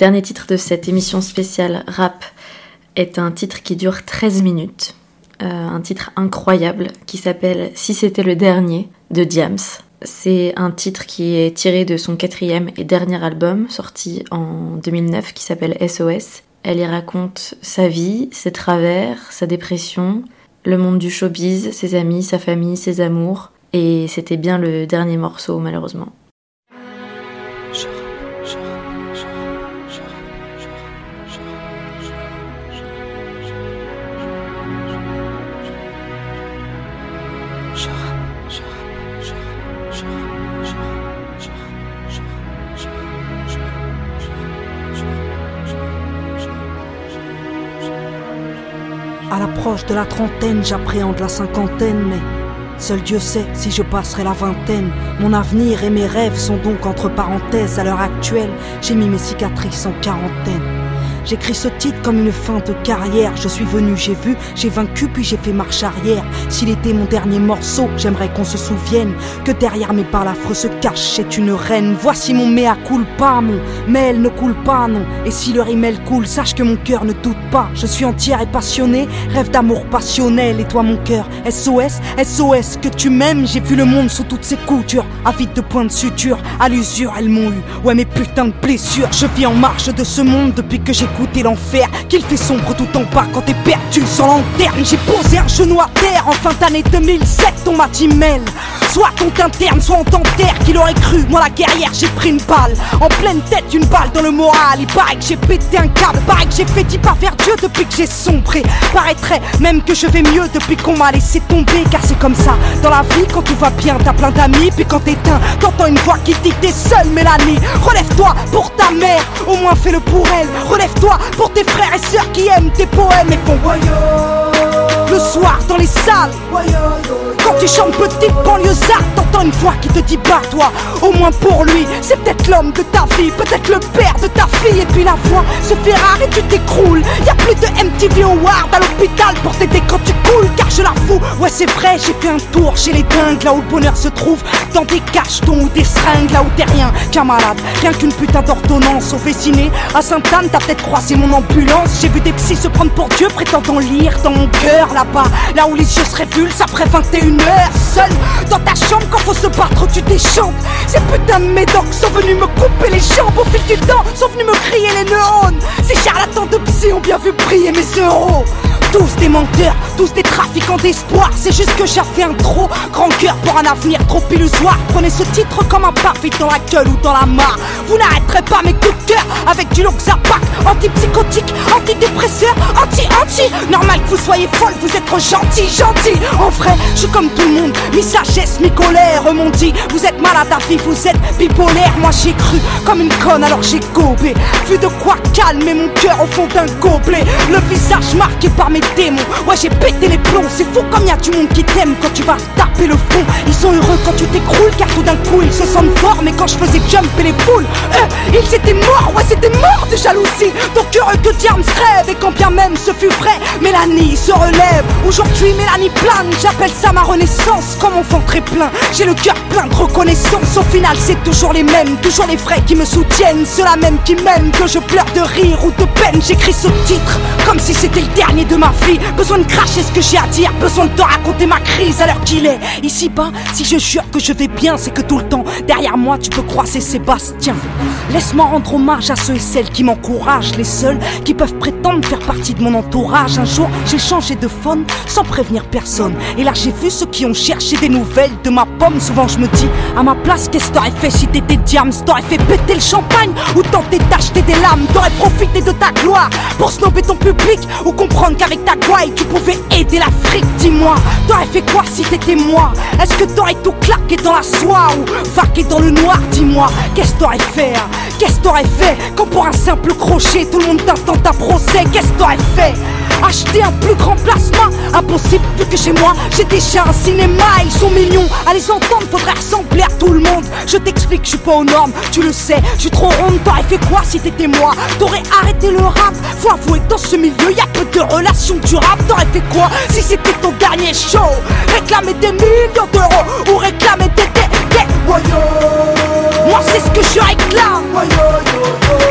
dernier titre de cette émission spéciale rap est un titre qui dure 13 minutes. Euh, un titre incroyable qui s'appelle Si c'était le dernier de Diams. C'est un titre qui est tiré de son quatrième et dernier album sorti en 2009 qui s'appelle SOS. Elle y raconte sa vie, ses travers, sa dépression, le monde du showbiz, ses amis, sa famille, ses amours. Et c'était bien le dernier morceau malheureusement. De la trentaine, j'appréhende la cinquantaine, mais seul Dieu sait si je passerai la vingtaine. Mon avenir et mes rêves sont donc entre parenthèses. À l'heure actuelle, j'ai mis mes cicatrices en quarantaine. J'écris ce titre comme une fin de carrière. Je suis venu, j'ai vu, j'ai vaincu, puis j'ai fait marche arrière. S'il était mon dernier morceau, j'aimerais qu'on se souvienne que derrière mes balafres se cache c'est une reine. Voici mon mea culpa, mon mail ne coule pas, non. Et si le rimel coule, sache que mon cœur ne doute pas. Je suis entière et passionnée, rêve d'amour passionnel. Et toi, mon cœur, SOS, SOS, que tu m'aimes. J'ai vu le monde sous toutes ses coutures, avide de points de suture. À l'usure, elles m'ont eu, ouais, mes putains de blessures. Je vis en marche de ce monde depuis que j'ai Qu'il fait sombre tout en bas quand t'es perdu sans lanterne. J'ai posé un genou à terre en fin d'année 2007. On m'a dit mêle. Soit on t'interne, soit on t'enterre. Qu'il aurait cru, moi la guerrière, j'ai pris une balle. En pleine tête, une balle dans le moral. Il paraît que j'ai pété un câble. Paraît que j'ai fait pas vers Dieu depuis que j'ai sombré. Paraîtrait même que je vais mieux depuis qu'on m'a laissé tomber. Car c'est comme ça. Dans la vie, quand tout va bien, t'as plein d'amis. Puis quand t'éteins, t'entends une voix qui dit t'es seule, Mélanie. Relève-toi pour ta mère. Au moins fais-le pour elle. Relève-toi pour tes frères et sœurs qui aiment tes poèmes et font le soir dans les salles. Quand tu chantes petite banlieusarde, une voix qui te dit bats toi. Au moins pour lui, c'est peut-être l'homme de ta vie, peut-être le père de ta fille. Et puis la voix se fait rare et tu t'écroules. Y a plus de MTV Award à l'hôpital pour t'aider quand tu coules, car je la fous. Ouais, c'est vrai, j'ai fait un tour chez les dingues, là où le bonheur se trouve. Dans des cachetons ou des seringues, là où t'es rien qu'un malade. Rien qu'une putain d'ordonnance au Véciné. À Sainte-Anne, t'as peut-être croisé mon ambulance. J'ai vu des psys se prendre pour Dieu, prétendant lire dans mon cœur là-bas. Là où les yeux se révulsent après 21 heures. Seul dans ta chambre, quand se battre, tu déchantes. Ces putains de médocs sont venus me couper les jambes au fil du temps, sont venus me crier les neurones. Ces charlatans de psy ont bien vu briller mes euros. Tous des menteurs, tous des trafiquants d'espoir. C'est juste que j'ai fait un trop grand cœur pour un avenir trop illusoire. Prenez ce titre comme un parfait dans la gueule ou dans la mare. Vous n'arrêterez pas mes coups de cœur avec du Loxapac, antipsychotique, antidépresseur, anti-anti. Normal que vous soyez folle, vous êtes gentil, gentil. En vrai, je suis comme tout le monde, mi-sagesse, mi-colère. Eux m'ont dit, vous êtes malade à vie, vous êtes bipolaire. Moi j'ai cru comme une conne, alors j'ai gobé. Vu de quoi calmer mon cœur au fond d'un gobelet. Le visage marqué par mes Ouais, j'ai pété les plombs. C'est fou comme y a du monde qui t'aime quand tu vas taper le fond. Ils sont heureux quand tu t'écroules, car tout d'un coup ils se sentent forts. Mais quand je faisais jumper les foules, eux, ils étaient morts. Ouais, c'était mort de jalousie. Donc heureux que Diams rêve. Et quand bien même ce fut vrai, Mélanie se relève. Aujourd'hui, Mélanie plane. J'appelle ça ma renaissance. Comme enfant très plein, j'ai le cœur plein de reconnaissance. Au final, c'est toujours les mêmes, toujours les vrais qui me soutiennent. Ceux-là même qui m'aiment, que je pleure de rire ou de peine. J'écris ce titre comme si c'était le dernier de ma Besoin de cracher ce que j'ai à dire, besoin de te raconter ma crise à l'heure qu'il est. Ici bas, si je jure que je vais bien, c'est que tout le temps, derrière moi, tu peux croiser Sébastien. Laisse-moi rendre hommage à ceux et celles qui m'encouragent, les seuls qui peuvent prétendre faire partie de mon entourage. Un jour, j'ai changé de phone sans prévenir personne. Et là, j'ai vu ceux qui ont cherché des nouvelles de ma pomme. Souvent, je me dis, à ma place, qu'est-ce que t'aurais fait si t'étais diams T'aurais fait péter le champagne ou tenter d'acheter des lames? T'aurais profité de ta gloire pour snober ton public ou comprendre qu'avec ta gouaille, tu pouvais aider l'Afrique. Dis-moi, t'aurais fait quoi si t'étais moi? Est-ce que t'aurais tout claqué dans la soie ou vaqué dans le noir? Dis-moi, qu'est-ce que t'aurais fait hein? Qu'est-ce que t'aurais fait? Quand pour un simple crochet tout le monde t'attend ta procès. Qu'est-ce que t'aurais fait? Acheter un plus grand plasma Impossible vu que chez moi j'ai déjà un cinéma Ils sont millions à les entendre faudrait ressembler à tout le monde Je t'explique je suis pas aux normes tu le sais Je suis trop ronde t'aurais fait quoi si t'étais moi T'aurais arrêté le rap Faut avouer dans ce milieu y a peu de relations durables T'aurais fait quoi si c'était ton dernier show Réclamer des millions d'euros Ou réclamer des des des Moi c'est ce que je réclame.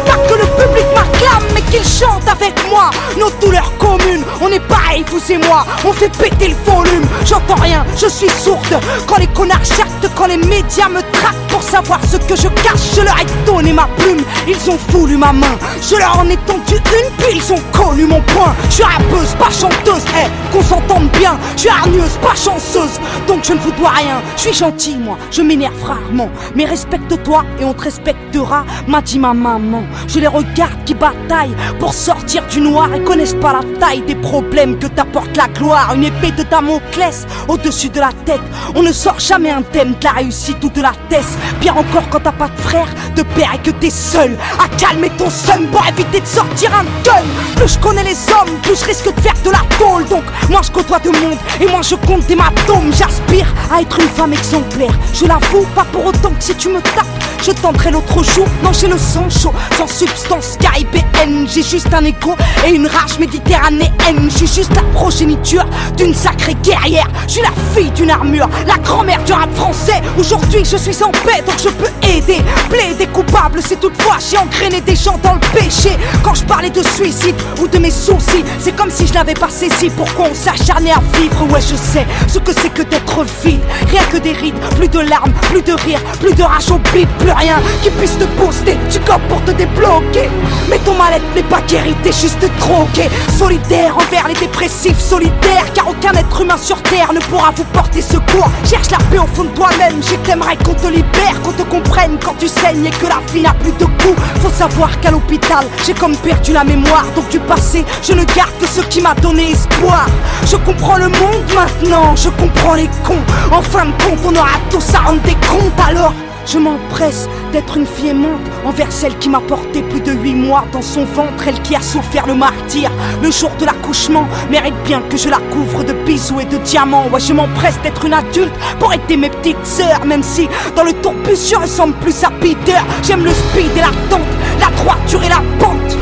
Pas que le public m'acclame mais qu'il chante avec moi. Nos douleurs communes On est pareil vous et moi. On fait péter le volume. J'entends rien je suis sourde. Quand les connards jactent Quand les médias me traquent Pour savoir ce que je cache Je leur ai donné ma plume. Ils ont voulu ma main. Je leur en ai tendu une Puis ils ont connu mon point. Je suis rappeuse pas chanteuse. Eh qu'on s'entende bien. Je suis hargneuse pas chanceuse. Donc je ne vous dois rien. Je suis gentil moi. Je m'énerve rarement. Mais respecte-toi et on te respectera M'a dit ma maman Je les regarde qui bataillent Pour sortir du noir Et connaissent pas la taille des problèmes que t'apporte la gloire, une épée de Damoclès au-dessus de la tête. On ne sort jamais un thème de la réussite ou de la thèse. Pire encore quand t'as pas de frère, de père et que t'es seul à calmer ton seum pour éviter de sortir un gun. Plus je connais les hommes, plus je risque de faire de la tôle. Donc moi je côtoie de monde et moi je compte des matomes. J'aspire à être une femme exemplaire. Je l'avoue, pas pour autant que si tu me tapes, je tenterai l'autre jour. J'ai le sang chaud, sans substance caribéenne. J'ai juste un écho et une rage méditerranéenne. J'ai juste la progéniture d'une sacrée guerrière. Je suis la fille d'une armure, la grand-mère du rap français. Aujourd'hui, je suis en paix, donc je peux aider. Plaider coupable, c'est toutefois j'ai engrainé des gens dans le péché. Quand je parlais de suicide ou de mes soucis, c'est comme si je n'avais pas saisi pourquoi on s'acharnait à vivre? Ouais, je sais ce que c'est que d'être vide. Rien que des rides, plus de larmes, plus de rire, plus de rage au plus rien qui puisse te booster. Tu copes pour te débloquer. Mais ton mal-être n'est pas guéri, t'es juste troqué. Solidaire envers les dépressifs, solitaire. Car aucun être humain sur terre ne pourra vous porter secours. Cherche la paix au fond de toi-même. Je t'aimerais qu'on te libère, qu'on te comprenne quand tu saignes et que la vie n'a plus de goût. Faut savoir qu'à l'hôpital, j'ai comme perdu la mémoire. Donc du passé, je ne garde que ce qui m'a donné espoir. Je comprends le monde maintenant, je comprends les cons. En fin de compte, on aura tous à rendre des comptes alors. Je m'empresse d'être une fille aimante envers celle qui m'a porté plus de huit mois dans son ventre, elle qui a souffert le martyr. Le jour de l'accouchement mérite bien que je la couvre de bisous et de diamants. Ouais, je m'empresse d'être une adulte pour aider mes petites sœurs, même si dans le tourbus je ressemble plus à Peter. J'aime le speed et la tente, la droiture et la pente.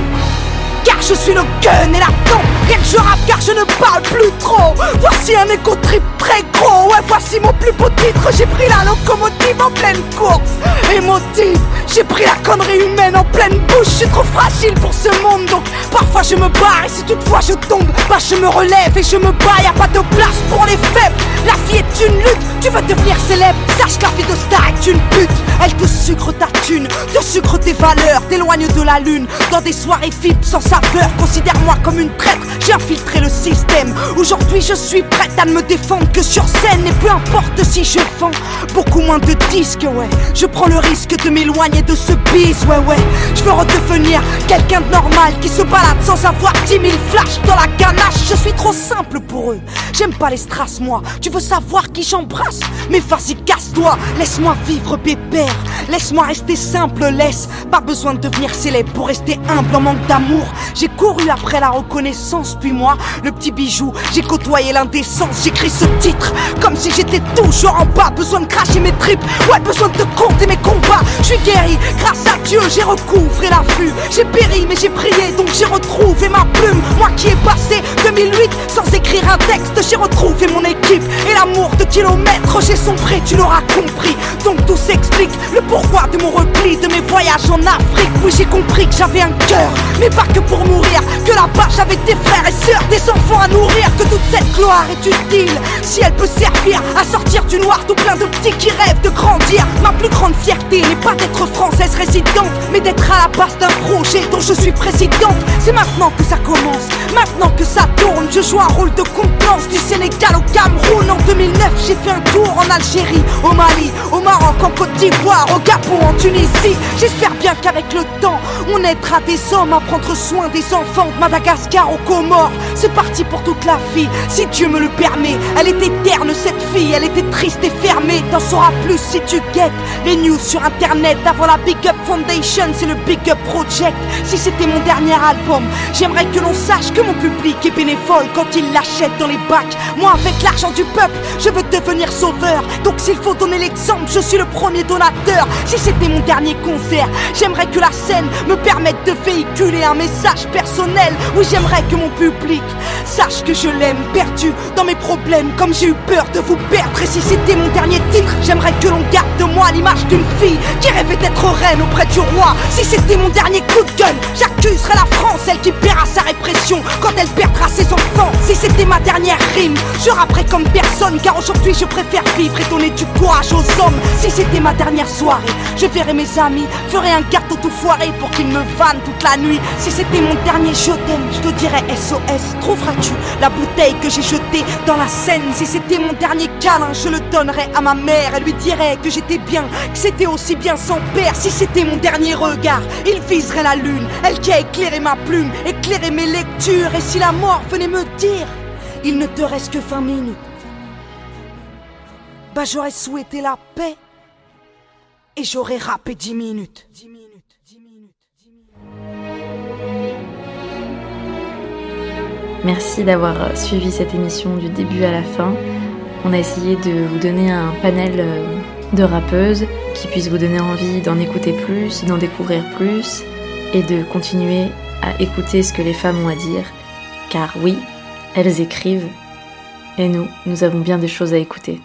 Car je suis le gun et la tente Que je rappe car je ne parle plus trop. Voici un écho trip très gros. Ouais voici mon plus beau titre. J'ai pris la locomotive en pleine course. Émotive J'ai pris la connerie humaine en pleine bouche. Je suis trop fragile pour ce monde Donc parfois je me barre. Et si toutefois je tombe Bah je me relève et je me bats. Y'a pas de place pour les faibles. La vie est une lutte. Tu veux devenir célèbre. Sache que la vie de star est une pute. Elle te sucre ta thune. Te sucre tes valeurs. T'éloigne de la lune. Dans des soirées fip sans saveur. Considère-moi comme une traître J'ai infiltré le système. Aujourd'hui je suis prête à ne me défendre que sur scène. Et peu importe si je vends Beaucoup moins de disques ouais. Je prends le risque de m'éloigner de ce bise Ouais ouais. Je veux redevenir quelqu'un de normal Qui se balade sans avoir 10 000 flashs dans la ganache. Je suis trop simple pour eux. J'aime pas les strass moi. Tu veux savoir qui j'embrasse? Mais vas-y casse-toi. Laisse-moi vivre pépère Laisse-moi rester simple Laisse. Pas besoin de devenir célèbre pour rester humble en manque d'amour. J'ai couru après la reconnaissance Puis moi le petit bijou. J'ai côtoyé l'indécence J'écris ce titre Comme si j'étais toujours en bas. Besoin de cracher mes tripes Ouais besoin de te compter mes combats. Je suis guéri grâce à Dieu J'ai recouvré la vue. J'ai péri mais j'ai prié Donc j'ai retrouvé ma plume. Moi qui ai passé 2008 sans écrire un texte J'ai retrouvé mon équipe. Et l'amour de kilomètres J'ai sombré tu l'auras compris. Donc tout s'explique Le pourquoi de mon repli De mes voyages en Afrique. Oui j'ai compris que j'avais un cœur Mais pas que pour mourir. Que là-bas j'avais des frères et sœurs Des enfants à nourrir Que toute cette gloire est utile. Si elle peut servir à sortir du noir Tout plein de petits qui rêvent de grandir. Ma plus grande fierté n'est pas d'être française résidente Mais d'être à la base d'un projet dont je suis présidente. C'est maintenant que ça commence Maintenant que ça tourne. Je joue un rôle de contenance Du Sénégal au Cameroun. En 2009 j'ai fait un tour en Algérie Au Mali, au Maroc, en Côte d'Ivoire Au Gabon, en Tunisie. J'espère bien qu'avec le temps On aidera des hommes à prendre soin des enfants. De Madagascar aux Comores C'est parti pour toute la vie Si Dieu me le permet. Elle était terne cette fille Elle était triste et fermée. T'en sauras plus si tu guettes Les news sur internet. Avant la Big Up Foundation C'est le Big Up Project. Si c'était mon dernier album J'aimerais que l'on sache que mon public est bénévole Quand il l'achète dans les bacs. Moi avec l'argent du peuple Je veux devenir sauveur. Donc s'il faut donner l'exemple Je suis le premier donateur. Si c'était mon dernier concert J'aimerais que la scène me permette de véhiculer un message personnel. Oui j'aimerais que mon sache que je l'aime Perdu dans mes problèmes Comme j'ai eu peur de vous perdre Et si c'était mon dernier titre J'aimerais que l'on garde de moi l'image d'une fille Qui rêvait d'être reine auprès du roi Si c'était mon dernier coup de gueule J'accuserais la France Elle qui paiera sa répression Quand elle perdra ses enfants Si c'était ma dernière rime Je rapperai comme personne, car aujourd'hui je préfère vivre et donner du courage aux hommes. Si c'était ma dernière soirée, je verrais mes amis, ferais un gâteau tout foiré pour qu'ils me vannent toute la nuit. Si c'était mon dernier je t'aime, je te dirais SOS. Trouveras-tu la bouteille que j'ai jetée dans la Seine? Si c'était mon dernier câlin, je le donnerais à ma mère. Elle lui dirait que j'étais bien, que c'était aussi bien sans père. Si c'était mon dernier regard, il viserait la lune. Elle qui a éclairé ma plume, éclairé mes lectures. Et si la mort venait me dire, il ne te reste que 20 minutes. Bah j'aurais souhaité la paix et j'aurais rappé 10 minutes. Merci d'avoir suivi cette émission du début à la fin. On a essayé de vous donner un panel euh, de rappeuses qui puisse vous donner envie d'en écouter plus, d'en découvrir plus et de continuer à écouter ce que les femmes ont à dire. Car oui, elles écrivent et nous, nous avons bien des choses à écouter.